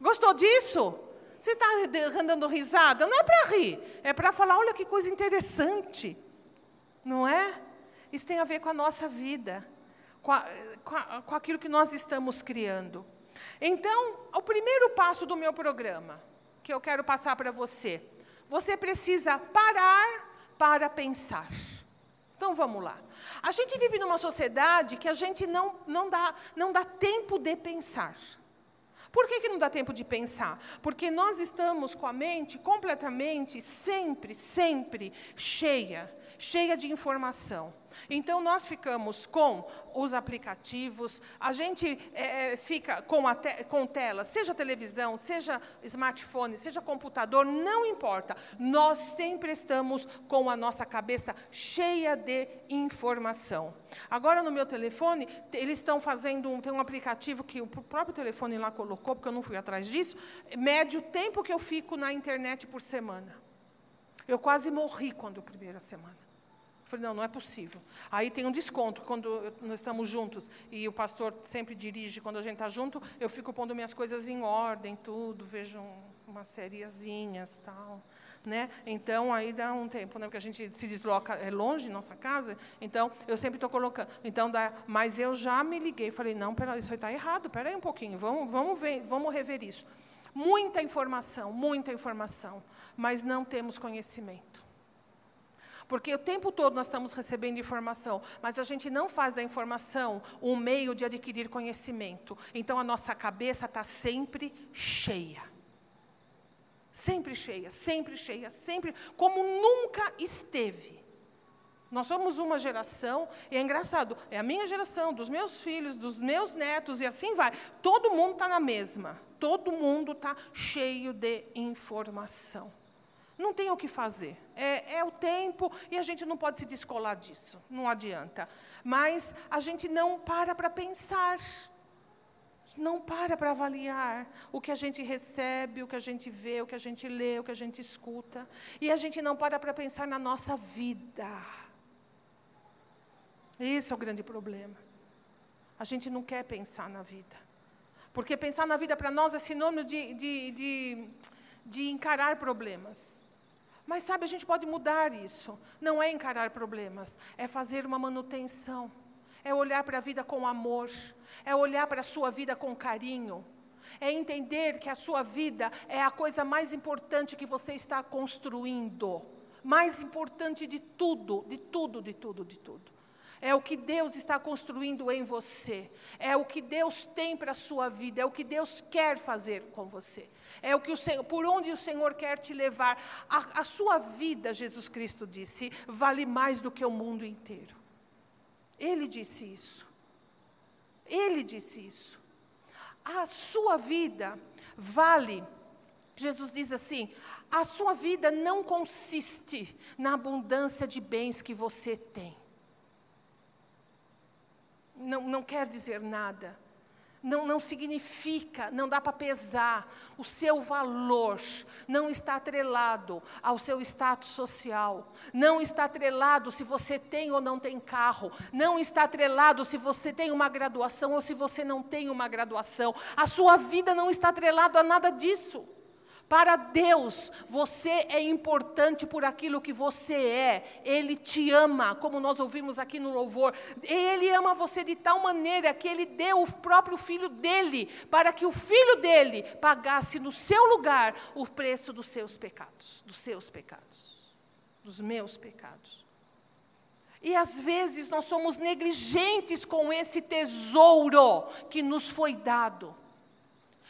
Gostou disso? Você está dando risada? Não é para rir, é para falar: olha que coisa interessante. Não é? Isso tem a ver com a nossa vida, com, a, com, a, com aquilo que nós estamos criando. Então, o primeiro passo do meu programa, que eu quero passar para você, você precisa parar para pensar. Então vamos lá. A gente vive numa sociedade que a gente não, não, dá, não dá tempo de pensar. Por que, que não dá tempo de pensar? Porque nós estamos com a mente completamente, sempre, sempre cheia, cheia de informação. Então, nós ficamos com os aplicativos, a gente é, fica com, te, com tela, seja televisão, seja smartphone, seja computador, não importa. Nós sempre estamos com a nossa cabeça cheia de informação. Agora, no meu telefone, eles estão fazendo, um, tem um aplicativo que o próprio telefone lá colocou, porque eu não fui atrás disso, mede o tempo que eu fico na internet por semana. Eu quase morri quando a primeira semana. Eu falei, não, não é possível. Aí tem um desconto, quando nós estamos juntos, e o pastor sempre dirige, quando a gente está junto, eu fico pondo minhas coisas em ordem, tudo, vejo um, umas sériezinhas, tal. Né? Então, aí dá um tempo, né? porque a gente se desloca, é longe nossa casa, então eu sempre estou colocando. Então, dá, mas eu já me liguei, falei, não, pera, isso está errado, espera aí um pouquinho, vamos, vamos, ver, vamos rever isso. Muita informação, muita informação, mas não temos conhecimento. Porque o tempo todo nós estamos recebendo informação, mas a gente não faz da informação um meio de adquirir conhecimento. Então a nossa cabeça está sempre cheia. Sempre cheia, sempre cheia, sempre, como nunca esteve. Nós somos uma geração, e é engraçado, é a minha geração, dos meus filhos, dos meus netos, e assim vai. Todo mundo está na mesma. Todo mundo está cheio de informação. Não tem o que fazer. É, é, o tempo e a gente não pode se descolar disso. Não adianta. Mas a gente não para para pensar. Não para para avaliar o que a gente recebe, o que a gente vê, o que a gente lê, o que a gente escuta. E a gente não para para pensar na nossa vida. Esse é o grande problema. A gente não quer pensar na vida. Porque pensar na vida para nós é sinônimo de, de, de, de encarar problemas. Mas sabe, a gente pode mudar isso. Não é encarar problemas, é fazer uma manutenção. É olhar para a vida com amor, é olhar para a sua vida com carinho, é entender que a sua vida é a coisa mais importante que você está construindo. Mais importante de tudo, de tudo, de tudo, de tudo. É o que Deus está construindo em você. É o que Deus tem para a sua vida. É o que Deus quer fazer com você. É o que o Senhor, por onde o Senhor quer te levar. A, a sua vida, Jesus Cristo disse, vale mais do que o mundo inteiro. Ele disse isso. Ele disse isso. A sua vida vale. Jesus diz assim: a sua vida não consiste na abundância de bens que você tem não, não quer dizer nada. Não, não significa, não dá para pesar. O seu valor não está atrelado ao seu status social. Não está atrelado se você tem ou não tem carro. Não está atrelado se você tem uma graduação ou se você não tem uma graduação. A sua vida não está atrelada a nada disso. Para Deus, você é importante por aquilo que você é. Ele te ama, como nós ouvimos aqui no louvor. Ele ama você de tal maneira que ele deu o próprio filho dele, para que o filho dele pagasse no seu lugar o preço dos seus pecados, dos seus pecados, dos meus pecados. E às vezes nós somos negligentes com esse tesouro que nos foi dado.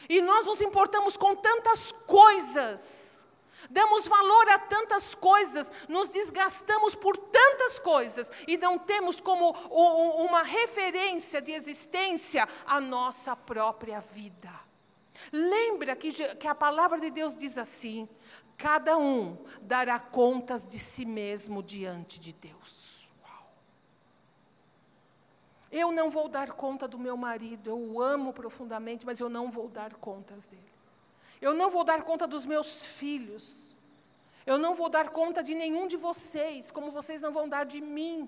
E nós nos importamos com tantas coisas, damos valor a tantas coisas, nos desgastamos por tantas coisas e não temos como uma referência de existência a nossa própria vida. Lembra que, que a palavra de Deus diz assim: cada um dará contas de si mesmo diante de Deus. Eu não vou dar conta do meu marido, eu o amo profundamente, mas eu não vou dar contas dele. Eu não vou dar conta dos meus filhos. Eu não vou dar conta de nenhum de vocês, como vocês não vão dar de mim.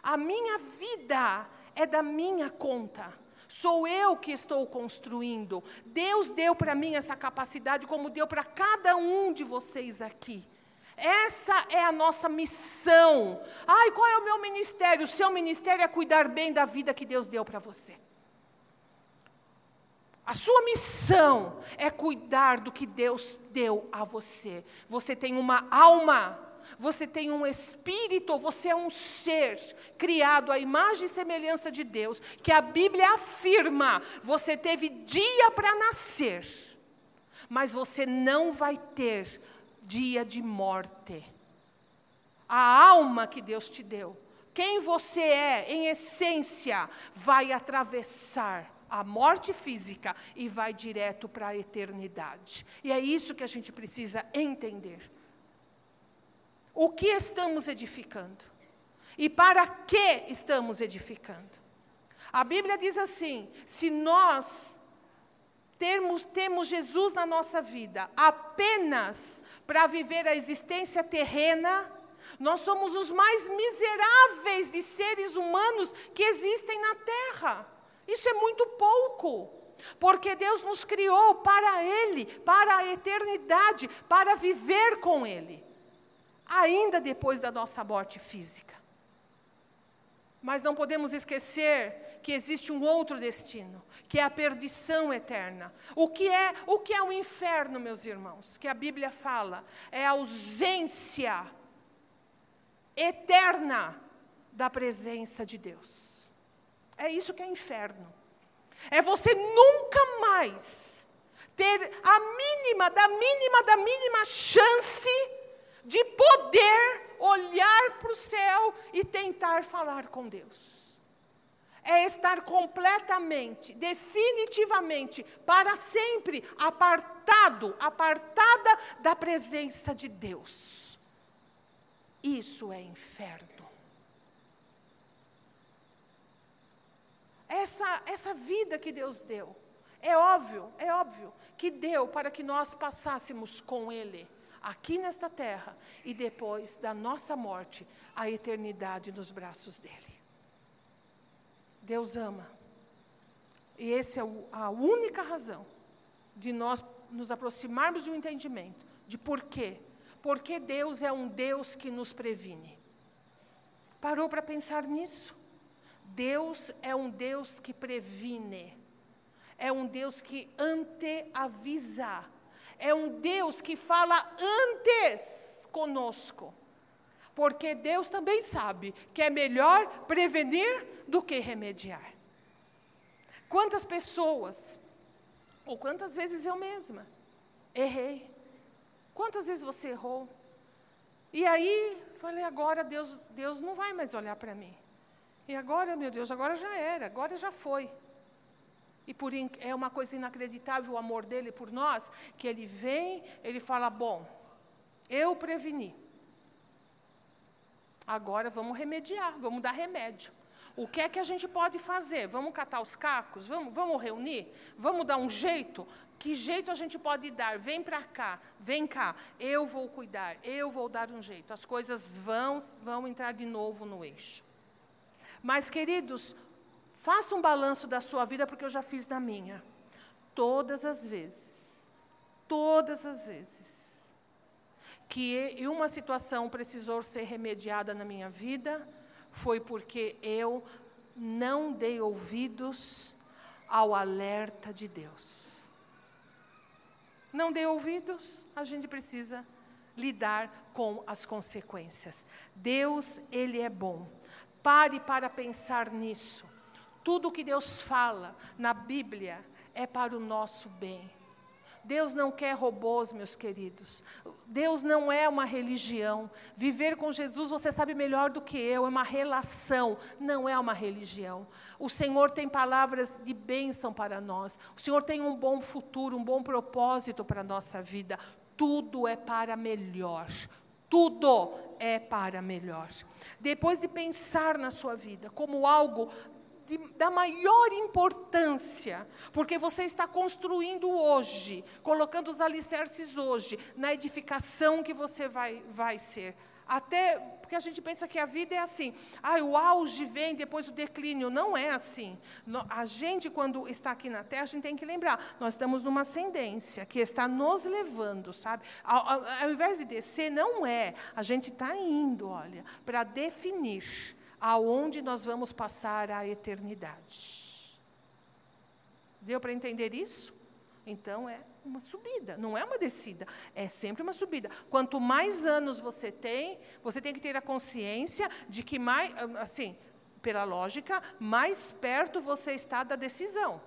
A minha vida é da minha conta. Sou eu que estou construindo. Deus deu para mim essa capacidade, como deu para cada um de vocês aqui. Essa é a nossa missão. Ai, qual é o meu ministério? O seu ministério é cuidar bem da vida que Deus deu para você. A sua missão é cuidar do que Deus deu a você. Você tem uma alma, você tem um espírito, você é um ser criado à imagem e semelhança de Deus, que a Bíblia afirma: você teve dia para nascer, mas você não vai ter dia de morte. A alma que Deus te deu, quem você é, em essência, vai atravessar a morte física e vai direto para a eternidade. E é isso que a gente precisa entender. O que estamos edificando? E para que estamos edificando? A Bíblia diz assim: se nós termos, temos Jesus na nossa vida apenas para viver a existência terrena, Nós somos os mais miseráveis de seres humanos que existem na terra. Isso é muito pouco. Porque Deus nos criou para Ele, para a eternidade, para viver com Ele, ainda depois da nossa morte física. Mas não podemos esquecer que existe um outro destino, que é a perdição eterna. O que é o que é o inferno, meus irmãos? Que a Bíblia fala é a ausência eterna da presença de Deus. É isso que é inferno. É você nunca mais ter a mínima, da mínima, da mínima chance de poder olhar para o céu e tentar falar com Deus. É estar completamente, definitivamente, para sempre apartado, apartada da presença de Deus. Isso é inferno. essa, essa vida que Deus deu. É óbvio, é óbvio que deu para que nós passássemos com Ele aqui nesta terra e depois da nossa morte, a eternidade nos braços dele. Deus ama. E essa é a única razão de nós nos aproximarmos um entendimento de por quê. Porque Deus é um Deus que nos previne. Parou para pensar nisso? Deus é um Deus que previne, é um Deus que anteavisa, é um Deus que fala antes conosco. Porque Deus também sabe que é melhor prevenir do que remediar. Quantas pessoas, ou quantas vezes eu mesma, errei. Quantas vezes você errou? E aí, falei, agora Deus, Deus não vai mais olhar para mim. E agora, meu Deus, agora já era, agora já foi. E por, é uma coisa inacreditável o amor dele por nós, que ele vem, ele fala: Bom, eu preveni. Agora vamos remediar, vamos dar remédio. O que é que a gente pode fazer? Vamos catar os cacos? Vamos, vamos reunir? Vamos dar um jeito? Que jeito a gente pode dar? Vem para cá, vem cá, eu vou cuidar, eu vou dar um jeito. As coisas vão, vão entrar de novo no eixo. Mas, queridos, faça um balanço da sua vida, porque eu já fiz da minha. Todas as vezes, todas as vezes, que uma situação precisou ser remediada na minha vida, foi porque eu não dei ouvidos ao alerta de Deus. Não dei ouvidos, a gente precisa lidar com as consequências. Deus, Ele é bom. Pare para pensar nisso. Tudo que Deus fala na Bíblia é para o nosso bem. Deus não quer robôs, meus queridos. Deus não é uma religião. Viver com Jesus, você sabe melhor do que eu, é uma relação, não é uma religião. O Senhor tem palavras de bênção para nós. O Senhor tem um bom futuro, um bom propósito para a nossa vida. Tudo é para melhor. Tudo é para melhor. Depois de pensar na sua vida como algo de, da maior importância, porque você está construindo hoje, colocando os alicerces hoje, na edificação que você vai, vai ser. Até porque a gente pensa que a vida é assim, ah, o auge vem depois o declínio. Não é assim. A gente, quando está aqui na Terra, a gente tem que lembrar, nós estamos numa ascendência que está nos levando, sabe? Ao, ao, ao invés de descer, não é. A gente está indo, olha, para definir aonde nós vamos passar a eternidade. Deu para entender isso? Então é uma subida, não é uma descida, é sempre uma subida. Quanto mais anos você tem, você tem que ter a consciência de que mais, assim, pela lógica, mais perto você está da decisão.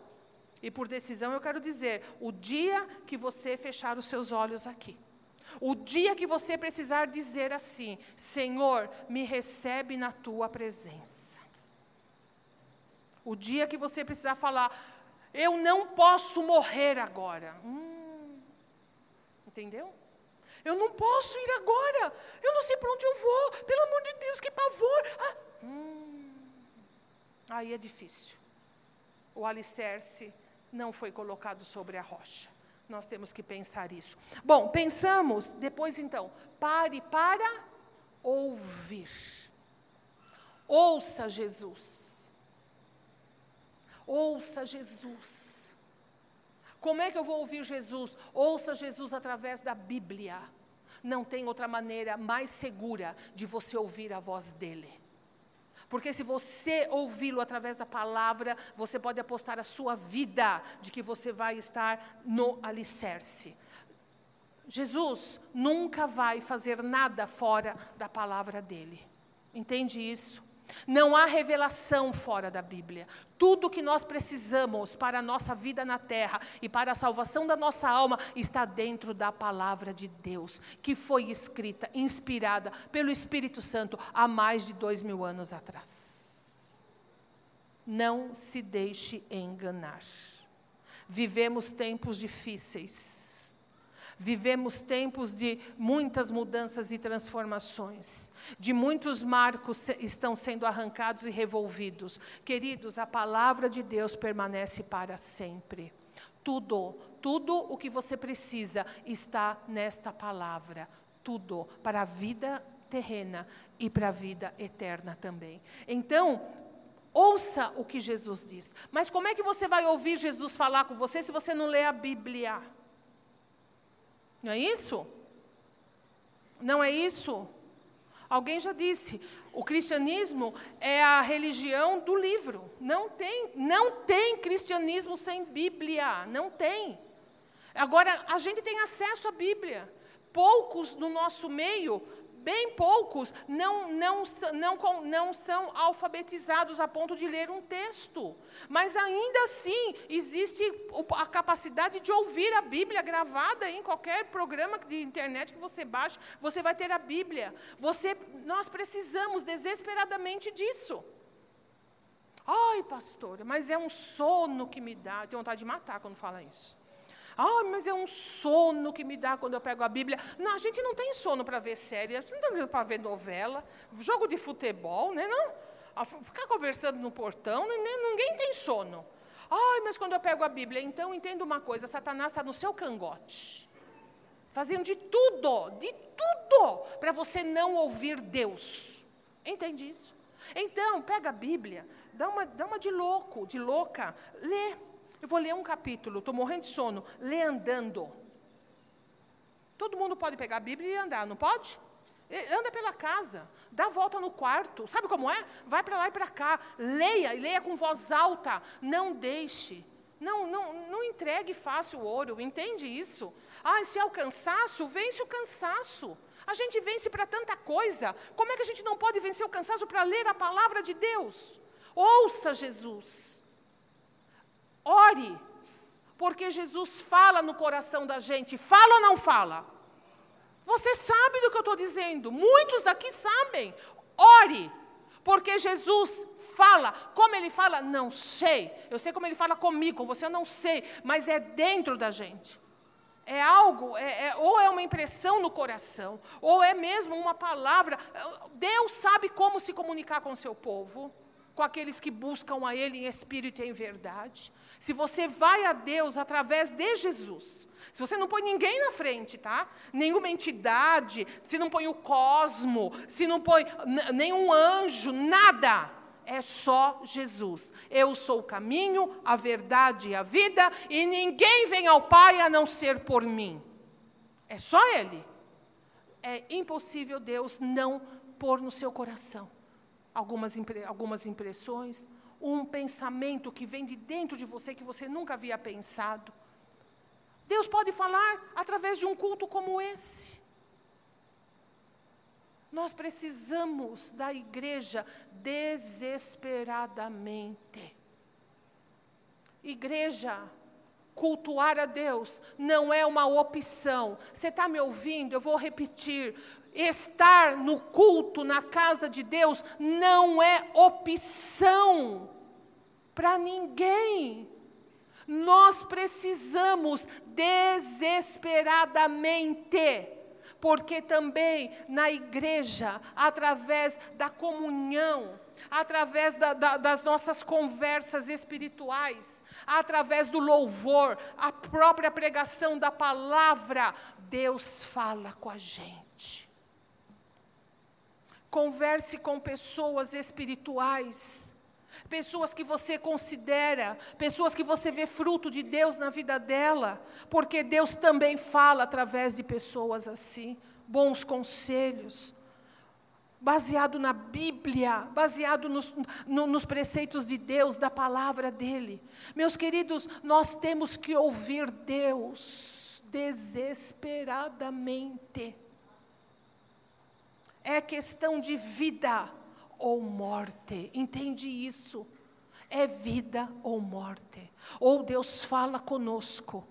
E por decisão eu quero dizer, o dia que você fechar os seus olhos aqui. O dia que você precisar dizer assim: Senhor, me recebe na tua presença. O dia que você precisar falar, eu não posso morrer agora. Hum, entendeu? Eu não posso ir agora. Eu não sei para onde eu vou. Pelo amor de Deus, que pavor. Ah, hum, aí é difícil. O alicerce não foi colocado sobre a rocha. Nós temos que pensar isso. Bom, pensamos, depois então, pare para ouvir. Ouça Jesus. Ouça Jesus. Como é que eu vou ouvir Jesus? Ouça Jesus através da Bíblia. Não tem outra maneira mais segura de você ouvir a voz dele. Porque se você ouvi-lo através da palavra, você pode apostar a sua vida de que você vai estar no alicerce. Jesus nunca vai fazer nada fora da palavra dele. Entende isso? Não há revelação fora da Bíblia. Tudo que nós precisamos para a nossa vida na terra e para a salvação da nossa alma está dentro da palavra de Deus, que foi escrita, inspirada pelo Espírito Santo há mais de dois mil anos atrás. Não se deixe enganar. Vivemos tempos difíceis Vivemos tempos de muitas mudanças e transformações, de muitos marcos estão sendo arrancados e revolvidos. Queridos, a palavra de Deus permanece para sempre. Tudo, tudo o que você precisa está nesta palavra. Tudo para a vida terrena e para a vida eterna também. Então, ouça o que Jesus diz. Mas como é que você vai ouvir Jesus falar com você se você não lê a Bíblia? Não é isso? Não é isso? Alguém já disse, o cristianismo é a religião do livro. Não tem, não tem cristianismo sem Bíblia, não tem. Agora, a gente tem acesso à Bíblia. Poucos no nosso meio bem poucos não, não, não, não são alfabetizados a ponto de ler um texto. Mas ainda assim, existe a capacidade de ouvir a Bíblia gravada em qualquer programa de internet que você baixe, você vai ter a Bíblia. Você, nós precisamos desesperadamente disso. Ai, pastora, mas é um sono que me dá. Eu tenho vontade de matar quando fala isso. Ah, mas é um sono que me dá quando eu pego a Bíblia. Não, a gente não tem sono para ver série, a gente não tem para ver novela, jogo de futebol, né? Não. Ficar conversando no portão, ninguém tem sono. Ai, mas quando eu pego a Bíblia, então entenda uma coisa: Satanás está no seu cangote, fazendo de tudo, de tudo, para você não ouvir Deus. Entende isso? Então, pega a Bíblia, dá uma, dá uma de louco, de louca, lê. Eu vou ler um capítulo, estou morrendo de sono. Lê andando. Todo mundo pode pegar a Bíblia e andar, não pode? Anda pela casa, dá volta no quarto. Sabe como é? Vai para lá e para cá. Leia e leia com voz alta. Não deixe. Não, não, não entregue fácil o ouro. Entende isso? Ah, se é o cansaço, vence o cansaço. A gente vence para tanta coisa. Como é que a gente não pode vencer o cansaço para ler a palavra de Deus? Ouça Jesus. Ore, porque Jesus fala no coração da gente. Fala ou não fala? Você sabe do que eu estou dizendo, muitos daqui sabem. Ore, porque Jesus fala. Como ele fala? Não sei. Eu sei como ele fala comigo, com você eu não sei, mas é dentro da gente. É algo, é, é, ou é uma impressão no coração, ou é mesmo uma palavra. Deus sabe como se comunicar com o seu povo, com aqueles que buscam a Ele em espírito e em verdade. Se você vai a Deus através de Jesus, se você não põe ninguém na frente, tá? Nenhuma entidade, se não põe o cosmo, se não põe nenhum anjo, nada. É só Jesus. Eu sou o caminho, a verdade e a vida, e ninguém vem ao Pai a não ser por mim. É só Ele. É impossível Deus não pôr no seu coração algumas, algumas impressões, um pensamento que vem de dentro de você que você nunca havia pensado. Deus pode falar através de um culto como esse. Nós precisamos da igreja desesperadamente. Igreja, cultuar a Deus não é uma opção. Você está me ouvindo? Eu vou repetir. Estar no culto, na casa de Deus, não é opção para ninguém. Nós precisamos desesperadamente, porque também na igreja, através da comunhão, através da, da, das nossas conversas espirituais, através do louvor, a própria pregação da palavra, Deus fala com a gente. Converse com pessoas espirituais pessoas que você considera, pessoas que você vê fruto de Deus na vida dela, porque Deus também fala através de pessoas assim, bons conselhos, baseado na Bíblia, baseado nos, no, nos preceitos de Deus, da palavra dele. Meus queridos, nós temos que ouvir Deus desesperadamente. É questão de vida ou morte. Entende isso? É vida ou morte. Ou Deus fala conosco,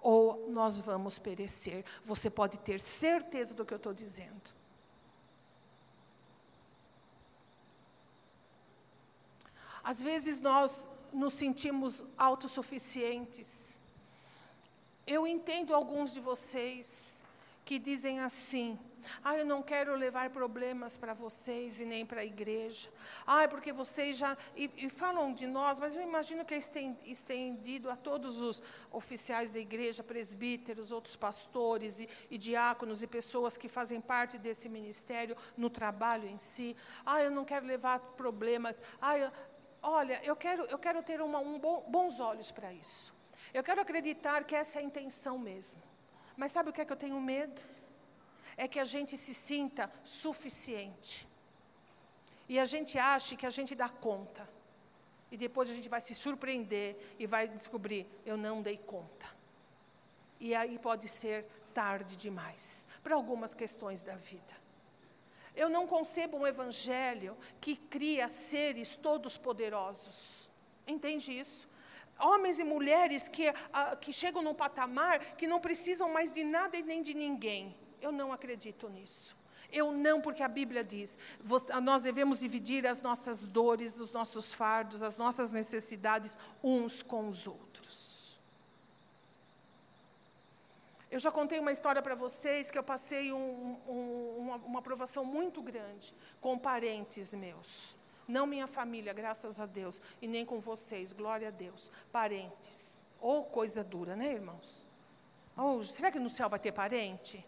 ou nós vamos perecer. Você pode ter certeza do que eu estou dizendo. Às vezes nós nos sentimos autossuficientes. Eu entendo alguns de vocês que dizem assim: ah, eu não quero levar problemas para vocês e nem para a igreja. Ah, porque vocês já. E, e, falam de nós, mas eu imagino que é estendido a todos os oficiais da igreja, presbíteros, outros pastores e, e diáconos e pessoas que fazem parte desse ministério no trabalho em si. Ah, eu não quero levar problemas. Ah, eu, olha, eu quero, eu quero ter uma, um bom, bons olhos para isso. Eu quero acreditar que essa é a intenção mesmo. Mas sabe o que é que eu tenho medo? é que a gente se sinta suficiente. E a gente ache que a gente dá conta. E depois a gente vai se surpreender e vai descobrir: eu não dei conta. E aí pode ser tarde demais para algumas questões da vida. Eu não concebo um evangelho que cria seres todos poderosos. Entende isso? Homens e mulheres que, uh, que chegam num patamar que não precisam mais de nada e nem de ninguém. Eu não acredito nisso. Eu não, porque a Bíblia diz, nós devemos dividir as nossas dores, os nossos fardos, as nossas necessidades uns com os outros. Eu já contei uma história para vocês que eu passei um, um, uma, uma aprovação muito grande com parentes meus. Não minha família, graças a Deus, e nem com vocês, glória a Deus. Parentes. Ou oh, coisa dura, né, irmãos? Oh, será que no céu vai ter parente?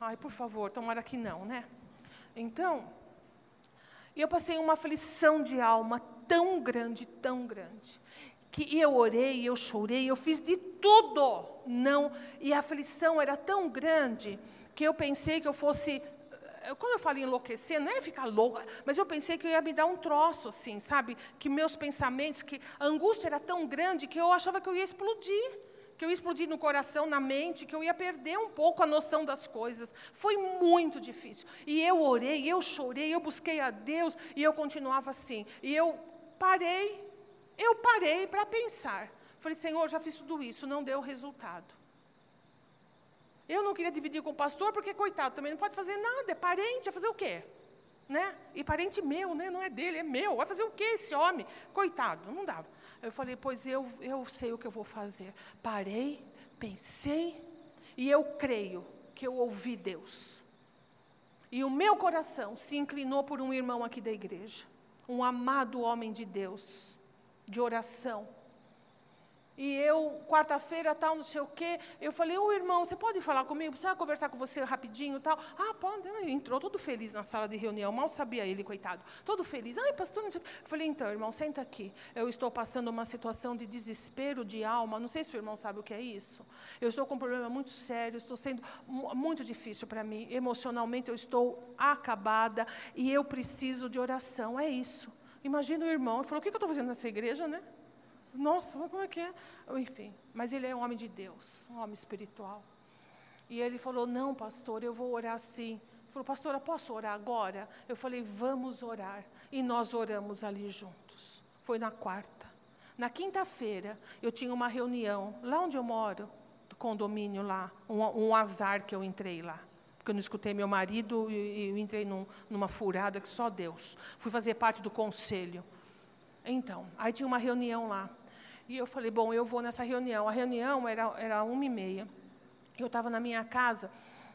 Ai, por favor, tomara que não, né? Então, eu passei uma aflição de alma tão grande, tão grande, que eu orei, eu chorei, eu fiz de tudo, não, e a aflição era tão grande que eu pensei que eu fosse quando eu falo enlouquecer, não é ficar louca, mas eu pensei que eu ia me dar um troço, assim, sabe? Que meus pensamentos, que a angústia era tão grande que eu achava que eu ia explodir que eu ia explodir no coração, na mente, que eu ia perder um pouco a noção das coisas. Foi muito difícil. E eu orei, eu chorei, eu busquei a Deus e eu continuava assim. E eu parei, eu parei para pensar. Falei, Senhor, já fiz tudo isso, não deu resultado. Eu não queria dividir com o pastor, porque, coitado, também não pode fazer nada, é parente, vai fazer o quê? Né? E parente meu, né? não é dele, é meu. Vai fazer o quê esse homem? Coitado, não dava. Eu falei, pois eu, eu sei o que eu vou fazer. Parei, pensei, e eu creio que eu ouvi Deus. E o meu coração se inclinou por um irmão aqui da igreja, um amado homem de Deus, de oração e eu, quarta-feira, tal, não sei o quê, eu falei, ô irmão, você pode falar comigo? Precisa conversar com você rapidinho tal? Ah, pode. Entrou todo feliz na sala de reunião, mal sabia ele, coitado. Todo feliz. Ai, pastor, não sei o quê. Eu falei, então, irmão, senta aqui. Eu estou passando uma situação de desespero de alma. Não sei se o irmão sabe o que é isso. Eu estou com um problema muito sério, estou sendo muito difícil para mim. Emocionalmente, eu estou acabada e eu preciso de oração. É isso. Imagina o irmão, ele falou, o que eu estou fazendo nessa igreja, né? Nossa, como é que é? Enfim, mas ele é um homem de Deus, um homem espiritual. E ele falou: Não, pastor, eu vou orar sim. Ele falou, pastora, posso orar agora? Eu falei, vamos orar. E nós oramos ali juntos. Foi na quarta. Na quinta-feira, eu tinha uma reunião, lá onde eu moro, do condomínio lá, um, um azar que eu entrei lá. Porque eu não escutei meu marido e, eu entrei num, numa furada que só Deus. Fui fazer parte do conselho. Então, aí tinha uma reunião lá. E eu falei, bom, eu vou nessa reunião. A reunião era, era uma e meia. Eu estava na minha casa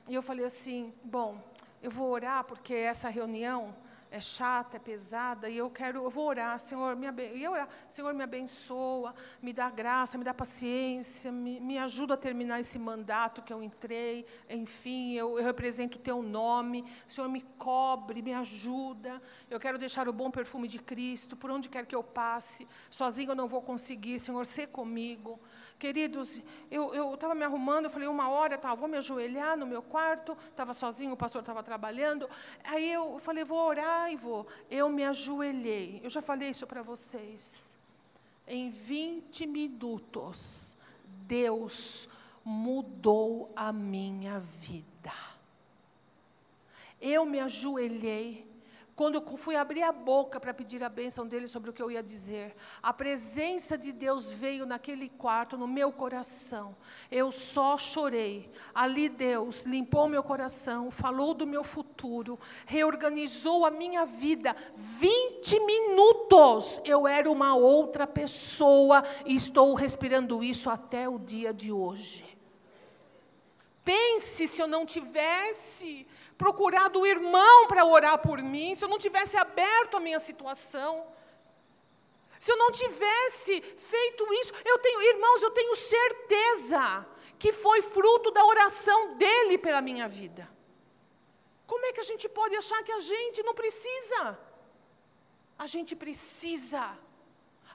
e eu falei assim, bom, eu vou orar porque essa reunião é chata, é pesada, e eu quero, eu vou orar, Senhor, me, aben eu orar, Senhor, me abençoa, me dá graça, me dá paciência, me, me ajuda a terminar esse mandato que eu entrei, enfim, eu, eu represento o Teu nome, Senhor, me cobre, me ajuda, eu quero deixar o bom perfume de Cristo, por onde quer que eu passe, sozinho eu não vou conseguir, Senhor, ser comigo. Queridos, eu estava me arrumando, eu falei, uma hora, tá, vou me ajoelhar no meu quarto, estava sozinho, o pastor estava trabalhando. Aí eu falei, vou orar e vou. Eu me ajoelhei. Eu já falei isso para vocês. Em 20 minutos, Deus mudou a minha vida. Eu me ajoelhei quando eu fui abrir a boca para pedir a bênção dele sobre o que eu ia dizer, a presença de Deus veio naquele quarto, no meu coração. Eu só chorei. Ali Deus limpou meu coração, falou do meu futuro, reorganizou a minha vida. 20 minutos eu era uma outra pessoa e estou respirando isso até o dia de hoje. Pense se eu não tivesse procurado o irmão para orar por mim, se eu não tivesse aberto a minha situação, se eu não tivesse feito isso, eu tenho, irmãos, eu tenho certeza que foi fruto da oração dele pela minha vida. Como é que a gente pode achar que a gente não precisa? A gente precisa.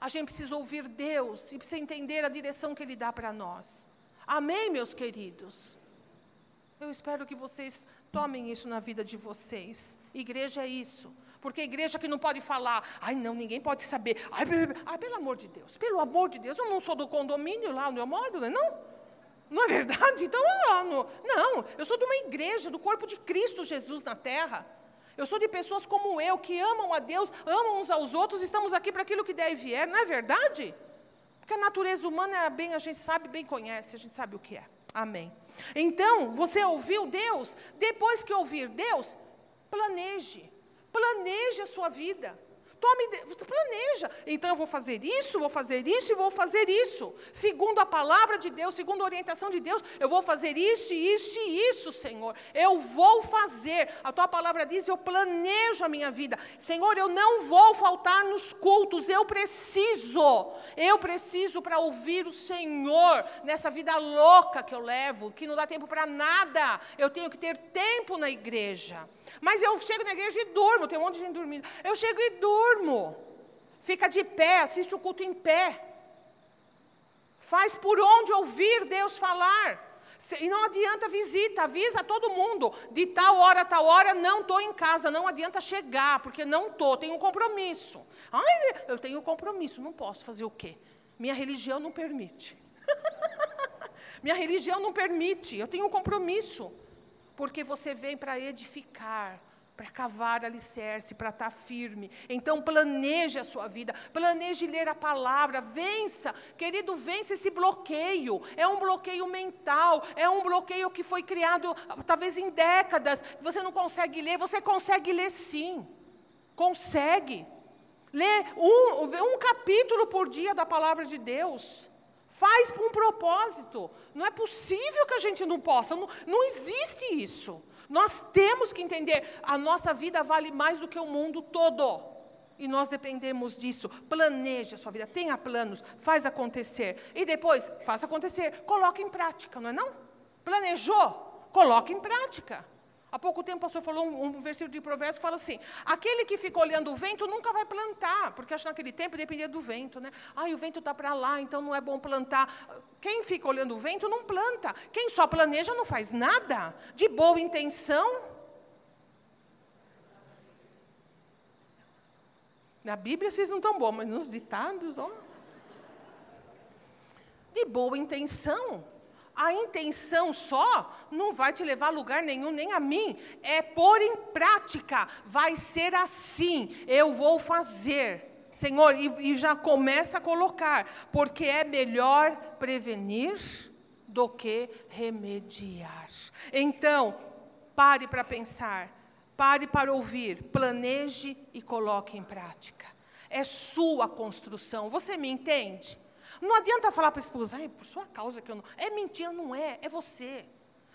A gente precisa ouvir Deus e precisa entender a direção que Ele dá para nós. Amém, meus queridos? Eu espero que vocês Tomem isso na vida de vocês. Igreja é isso. Porque igreja que não pode falar, ai não, ninguém pode saber. Ai, ai, pelo amor de Deus, pelo amor de Deus, eu não sou do condomínio lá onde eu moro, né? não? Não é verdade? Então, não, não, eu sou de uma igreja, do corpo de Cristo Jesus na terra. Eu sou de pessoas como eu, que amam a Deus, amam uns aos outros, estamos aqui para aquilo que der e vier, não é verdade? Porque a natureza humana, é bem, a gente sabe, bem conhece, a gente sabe o que é. Amém. Então, você ouviu Deus? Depois que ouvir Deus, planeje. Planeje a sua vida. Tome, planeja. Então eu vou fazer isso, vou fazer isso e vou fazer isso. Segundo a palavra de Deus, segundo a orientação de Deus, eu vou fazer isso, isso e isso, Senhor. Eu vou fazer. A tua palavra diz: eu planejo a minha vida. Senhor, eu não vou faltar nos cultos. Eu preciso. Eu preciso para ouvir o Senhor nessa vida louca que eu levo, que não dá tempo para nada. Eu tenho que ter tempo na igreja. Mas eu chego na igreja e durmo, tem um monte de gente dormindo. Eu chego e durmo. Fica de pé, assiste o culto em pé. Faz por onde ouvir Deus falar. E não adianta visita, avisa todo mundo. De tal hora a tal hora, não estou em casa. Não adianta chegar, porque não estou, tenho um compromisso. Ai, eu tenho um compromisso, não posso fazer o quê? Minha religião não permite. [LAUGHS] Minha religião não permite, eu tenho um compromisso porque você vem para edificar, para cavar alicerce, para estar tá firme. Então planeje a sua vida, planeje ler a palavra, vença, querido, vença esse bloqueio. É um bloqueio mental, é um bloqueio que foi criado talvez em décadas. Você não consegue ler, você consegue ler sim. Consegue. Lê um, um capítulo por dia da palavra de Deus. Faz com um propósito. Não é possível que a gente não possa. Não, não existe isso. Nós temos que entender, a nossa vida vale mais do que o mundo todo. E nós dependemos disso. Planeje a sua vida, tenha planos, faz acontecer. E depois, faça acontecer, coloque em prática, não é não? Planejou? Coloque em prática. Há pouco tempo o pastor falou um, um versículo de Provérbios que fala assim: aquele que fica olhando o vento nunca vai plantar, porque acho que naquele tempo dependia do vento, né? Ah, o vento está para lá, então não é bom plantar. Quem fica olhando o vento não planta. Quem só planeja não faz nada. De boa intenção. Na Bíblia vocês não estão bons, mas nos ditados, ó. De boa intenção a intenção só não vai te levar a lugar nenhum, nem a mim. É pôr em prática. Vai ser assim. Eu vou fazer. Senhor, e, e já começa a colocar, porque é melhor prevenir do que remediar. Então, pare para pensar, pare para ouvir, planeje e coloque em prática. É sua construção. Você me entende? Não adianta falar para a esposa, por sua causa que eu não. É mentira, não é, é você.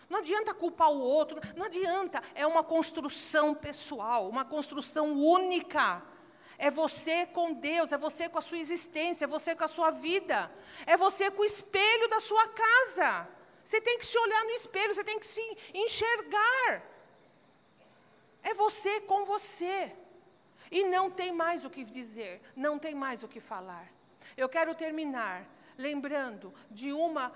Não adianta culpar o outro, não adianta. É uma construção pessoal, uma construção única. É você com Deus, é você com a sua existência, é você com a sua vida, é você com o espelho da sua casa. Você tem que se olhar no espelho, você tem que se enxergar. É você com você. E não tem mais o que dizer, não tem mais o que falar. Eu quero terminar lembrando de uma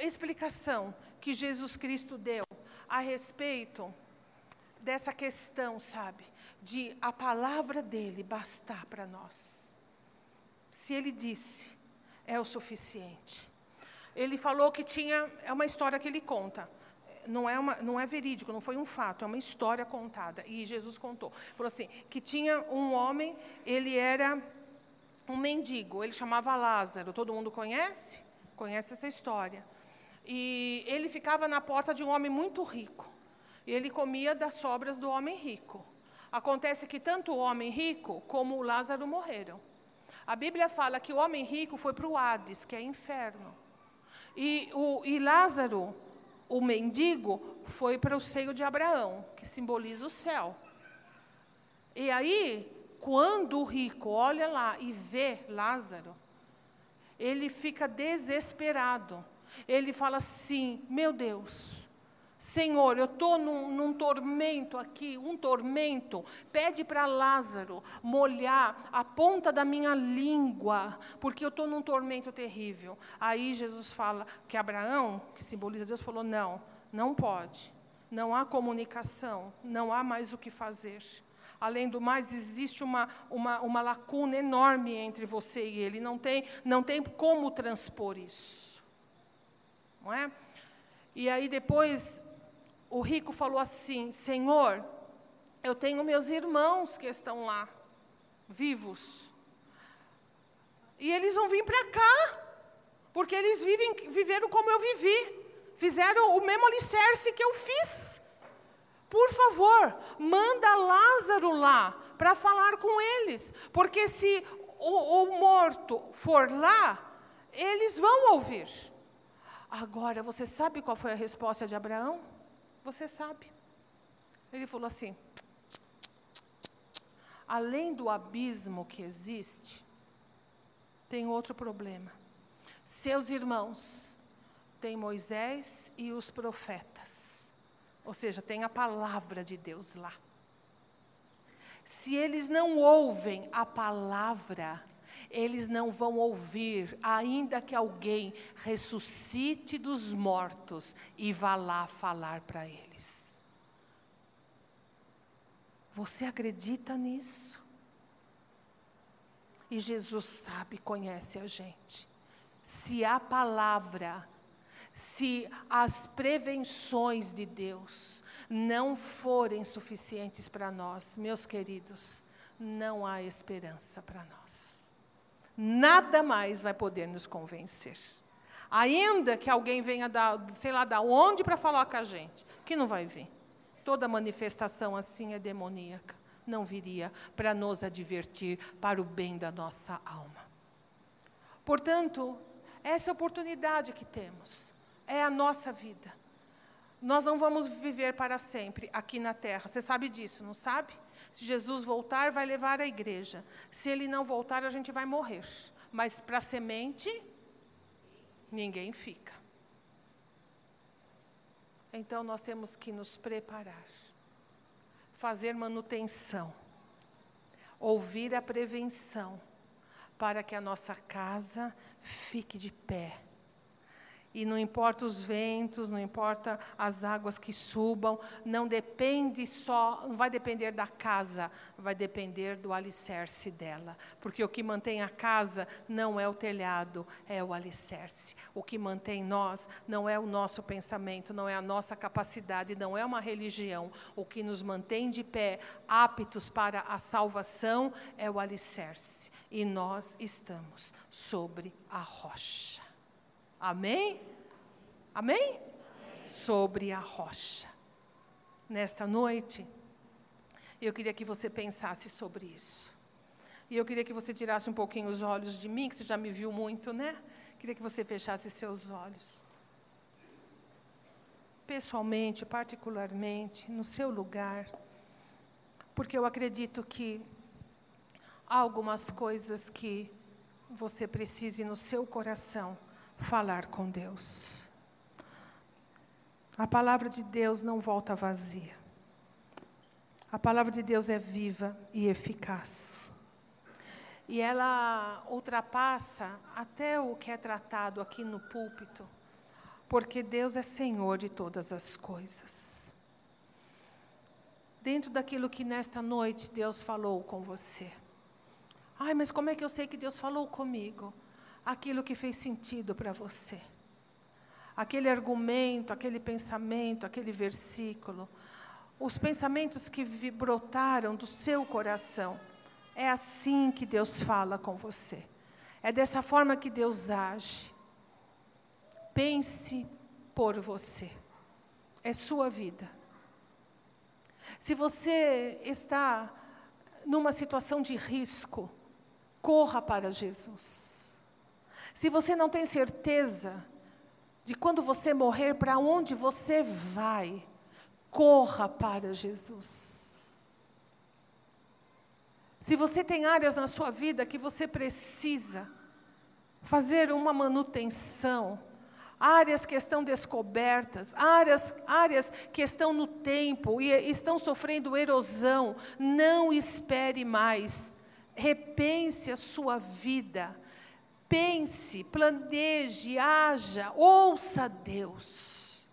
explicação que Jesus Cristo deu a respeito dessa questão, sabe, de a palavra dele bastar para nós. Se ele disse, é o suficiente. Ele falou que tinha, é uma história que ele conta. Não é, uma, não é verídico, não foi um fato, é uma história contada. E Jesus contou. Falou assim: que tinha um homem, ele era um mendigo, ele chamava Lázaro. Todo mundo conhece? Conhece essa história. E ele ficava na porta de um homem muito rico. E ele comia das sobras do homem rico. Acontece que tanto o homem rico como o Lázaro morreram. A Bíblia fala que o homem rico foi para o Hades, que é inferno. E, o, e Lázaro, o mendigo, foi para o seio de Abraão, que simboliza o céu. E aí, quando o rico olha lá e vê Lázaro, ele fica desesperado. Ele fala assim: Meu Deus, Senhor, eu estou num, num, tormento aqui, um tormento. Pede para Lázaro molhar a ponta da minha língua, porque eu estou num tormento terrível. Aí Jesus fala que Abraão, que simboliza Deus, falou: não, não pode. Não há comunicação, não há mais o que fazer. Além do mais, existe uma, uma, uma lacuna enorme entre você e ele. Não tem, não tem como transpor isso. Não é? E aí depois o rico falou assim: Senhor, eu tenho meus irmãos que estão lá, vivos. E eles vão vir para cá, porque eles vivem, viveram como eu vivi, fizeram o mesmo alicerce que eu fiz. Por favor, manda Lázaro lá para falar com eles, porque se o, o morto for lá, eles vão ouvir. Agora, você sabe qual foi a resposta de Abraão? Você sabe. Ele falou assim: além do abismo que existe, tem outro problema. Seus irmãos têm Moisés e os profetas, ou seja, tem a palavra de Deus lá. Se eles não ouvem a palavra, eles não vão ouvir, ainda que alguém ressuscite dos mortos e vá lá falar para eles. Você acredita nisso? E Jesus sabe, conhece a gente. Se a palavra, se as prevenções de Deus não forem suficientes para nós, meus queridos, não há esperança para nós nada mais vai poder nos convencer. Ainda que alguém venha da, sei lá, da onde para falar com a gente, que não vai vir. Toda manifestação assim é demoníaca. Não viria para nos advertir para o bem da nossa alma. Portanto, essa é oportunidade que temos. É a nossa vida. Nós não vamos viver para sempre aqui na terra. Você sabe disso, não sabe? Se Jesus voltar, vai levar a igreja. Se ele não voltar, a gente vai morrer. Mas para a semente, ninguém fica. Então nós temos que nos preparar, fazer manutenção, ouvir a prevenção, para que a nossa casa fique de pé e não importa os ventos, não importa as águas que subam, não depende só, não vai depender da casa, vai depender do alicerce dela. Porque o que mantém a casa não é o telhado, é o alicerce. O que mantém nós não é o nosso pensamento, não é a nossa capacidade, não é uma religião. O que nos mantém de pé, aptos para a salvação, é o alicerce. E nós estamos sobre a rocha. Amém? Amém? Amém? Sobre a rocha. Nesta noite, eu queria que você pensasse sobre isso. E eu queria que você tirasse um pouquinho os olhos de mim, que você já me viu muito, né? Queria que você fechasse seus olhos. pessoalmente, particularmente, no seu lugar, porque eu acredito que há algumas coisas que você precise no seu coração falar com Deus. A palavra de Deus não volta vazia. A palavra de Deus é viva e eficaz. E ela ultrapassa até o que é tratado aqui no púlpito, porque Deus é Senhor de todas as coisas. Dentro daquilo que nesta noite Deus falou com você. Ai, mas como é que eu sei que Deus falou comigo? Aquilo que fez sentido para você. Aquele argumento, aquele pensamento, aquele versículo, os pensamentos que brotaram do seu coração. É assim que Deus fala com você. É dessa forma que Deus age. Pense por você. É sua vida. Se você está numa situação de risco, corra para Jesus. Se você não tem certeza de quando você morrer, para onde você vai, corra para Jesus. Se você tem áreas na sua vida que você precisa fazer uma manutenção, áreas que estão descobertas, áreas, áreas que estão no tempo e estão sofrendo erosão, não espere mais. Repense a sua vida. Pense, planeje, haja, ouça Deus.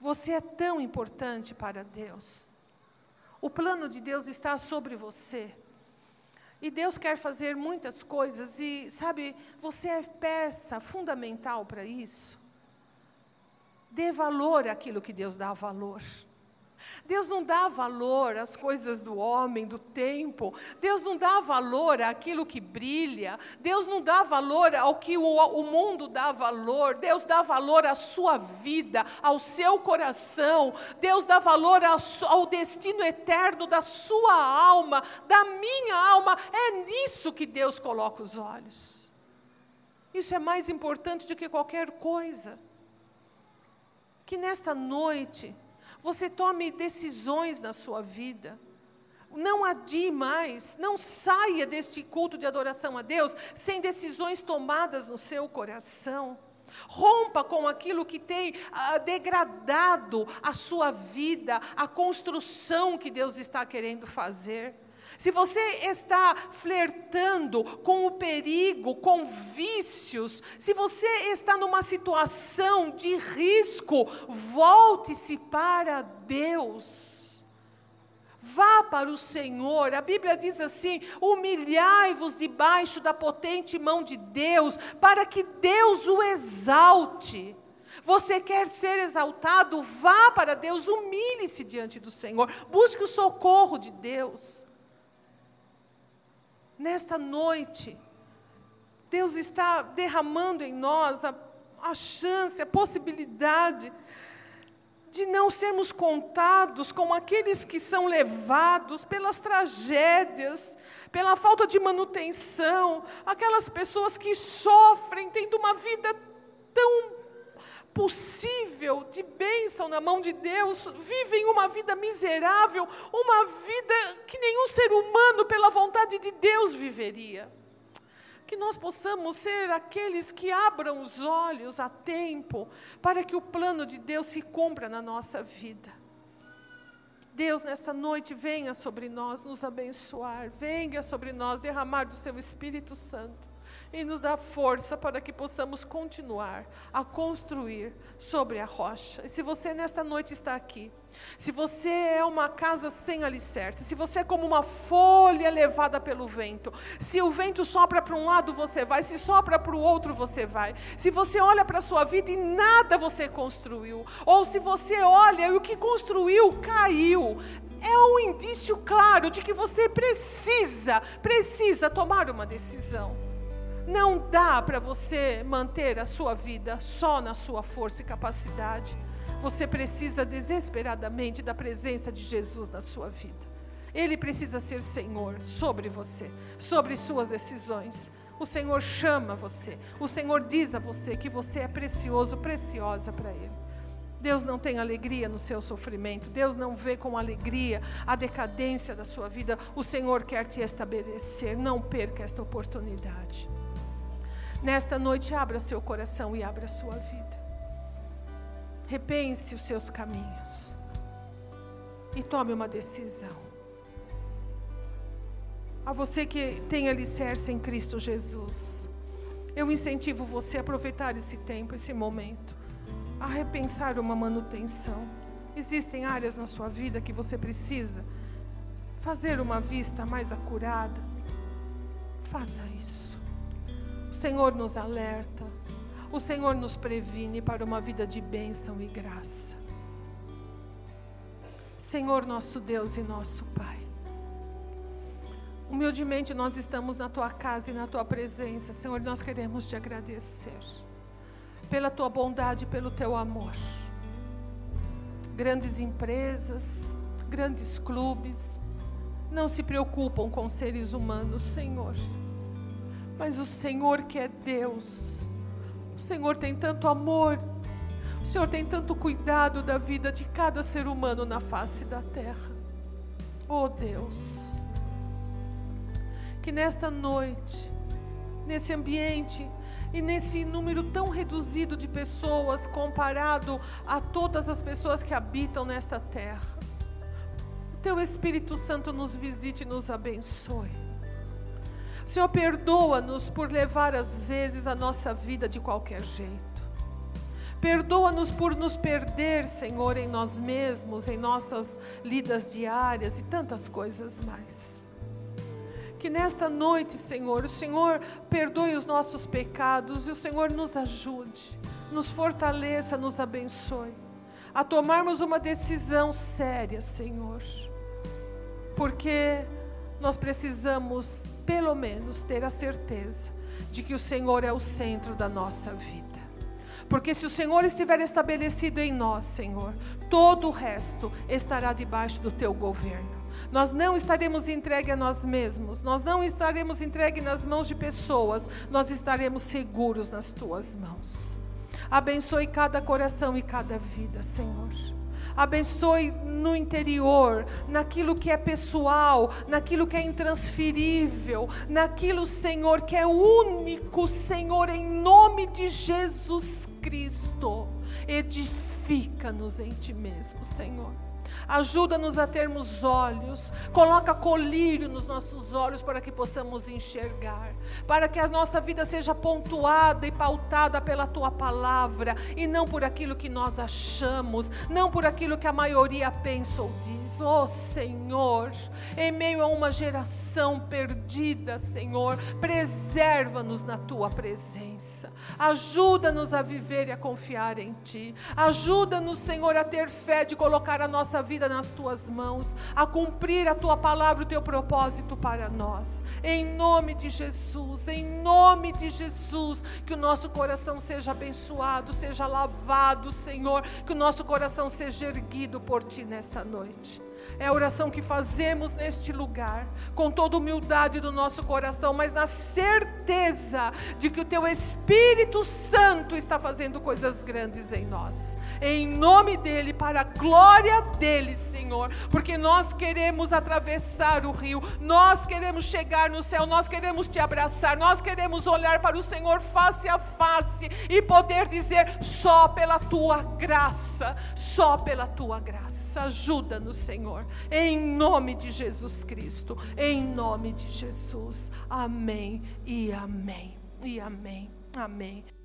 Você é tão importante para Deus. O plano de Deus está sobre você. E Deus quer fazer muitas coisas, e sabe, você é peça fundamental para isso. Dê valor àquilo que Deus dá valor. Deus não dá valor às coisas do homem, do tempo. Deus não dá valor àquilo que brilha. Deus não dá valor ao que o, o mundo dá valor. Deus dá valor à sua vida, ao seu coração. Deus dá valor ao, ao destino eterno da sua alma, da minha alma. É nisso que Deus coloca os olhos. Isso é mais importante do que qualquer coisa. Que nesta noite, você tome decisões na sua vida. Não adie mais, não saia deste culto de adoração a Deus sem decisões tomadas no seu coração. Rompa com aquilo que tem ah, degradado a sua vida, a construção que Deus está querendo fazer. Se você está flertando com o perigo, com vícios, se você está numa situação de risco, volte-se para Deus. Vá para o Senhor. A Bíblia diz assim: humilhai-vos debaixo da potente mão de Deus, para que Deus o exalte. Você quer ser exaltado? Vá para Deus, humilhe-se diante do Senhor, busque o socorro de Deus nesta noite, Deus está derramando em nós a, a chance, a possibilidade de não sermos contados como aqueles que são levados pelas tragédias, pela falta de manutenção, aquelas pessoas que sofrem tendo uma vida tão possível de bênção na mão de Deus, vivem uma vida miserável, uma vida que nenhum ser humano, pela vontade de Deus, viveria. Que nós possamos ser aqueles que abram os olhos a tempo, para que o plano de Deus se cumpra na nossa vida. Deus, nesta noite, venha sobre nós nos abençoar, venha sobre nós derramar do seu Espírito Santo e nos dá força para que possamos continuar a construir sobre a rocha. E se você nesta noite está aqui, se você é uma casa sem alicerce, se você é como uma folha levada pelo vento, se o vento sopra para um lado, você vai, se sopra para o outro, você vai. Se você olha para a sua vida e nada você construiu, ou se você olha e o que construiu caiu, é um indício claro de que você precisa, precisa tomar uma decisão. Não dá para você manter a sua vida só na sua força e capacidade. Você precisa desesperadamente da presença de Jesus na sua vida. Ele precisa ser Senhor sobre você, sobre suas decisões. O Senhor chama você, o Senhor diz a você que você é precioso, preciosa para Ele. Deus não tem alegria no seu sofrimento, Deus não vê com alegria a decadência da sua vida. O Senhor quer te estabelecer, não perca esta oportunidade. Nesta noite, abra seu coração e abra sua vida. Repense os seus caminhos e tome uma decisão. A você que tem alicerce em Cristo Jesus, eu incentivo você a aproveitar esse tempo, esse momento a repensar uma manutenção. Existem áreas na sua vida que você precisa fazer uma vista mais acurada. Faça isso. Senhor nos alerta, o Senhor nos previne para uma vida de bênção e graça. Senhor nosso Deus e nosso Pai. Humildemente nós estamos na tua casa e na tua presença, Senhor, nós queremos te agradecer pela tua bondade, pelo teu amor. Grandes empresas, grandes clubes, não se preocupam com seres humanos, Senhor. Mas o Senhor que é Deus, o Senhor tem tanto amor, o Senhor tem tanto cuidado da vida de cada ser humano na face da terra. Oh Deus, que nesta noite, nesse ambiente e nesse número tão reduzido de pessoas comparado a todas as pessoas que habitam nesta terra. O teu Espírito Santo nos visite e nos abençoe. Senhor, perdoa-nos por levar às vezes a nossa vida de qualquer jeito. Perdoa-nos por nos perder, Senhor, em nós mesmos, em nossas lidas diárias e tantas coisas mais. Que nesta noite, Senhor, o Senhor perdoe os nossos pecados e o Senhor nos ajude, nos fortaleça, nos abençoe a tomarmos uma decisão séria, Senhor. Porque nós precisamos, pelo menos, ter a certeza de que o Senhor é o centro da nossa vida. Porque se o Senhor estiver estabelecido em nós, Senhor, todo o resto estará debaixo do teu governo. Nós não estaremos entregues a nós mesmos, nós não estaremos entregues nas mãos de pessoas, nós estaremos seguros nas tuas mãos. Abençoe cada coração e cada vida, Senhor. Abençoe no interior, naquilo que é pessoal, naquilo que é intransferível, naquilo, Senhor, que é único, Senhor, em nome de Jesus Cristo. Edifica-nos em Ti mesmo, Senhor. Ajuda-nos a termos olhos, coloca colírio nos nossos olhos para que possamos enxergar, para que a nossa vida seja pontuada e pautada pela tua palavra e não por aquilo que nós achamos, não por aquilo que a maioria pensa ou diz. Oh Senhor, em meio a uma geração perdida, Senhor, preserva-nos na tua presença. Ajuda-nos a viver e a confiar em ti. Ajuda-nos, Senhor, a ter fé de colocar a nossa vida vida nas tuas mãos, a cumprir a tua palavra, o teu propósito para nós. Em nome de Jesus, em nome de Jesus, que o nosso coração seja abençoado, seja lavado, Senhor, que o nosso coração seja erguido por ti nesta noite. É a oração que fazemos neste lugar, com toda humildade do nosso coração, mas na certeza de que o Teu Espírito Santo está fazendo coisas grandes em nós. Em nome dEle, para a glória dEle, Senhor, porque nós queremos atravessar o rio, nós queremos chegar no céu, nós queremos Te abraçar, nós queremos olhar para o Senhor face a face e poder dizer: só pela Tua graça, só pela Tua graça. Ajuda-nos, Senhor em nome de Jesus Cristo, em nome de Jesus. Amém e amém. E amém. Amém.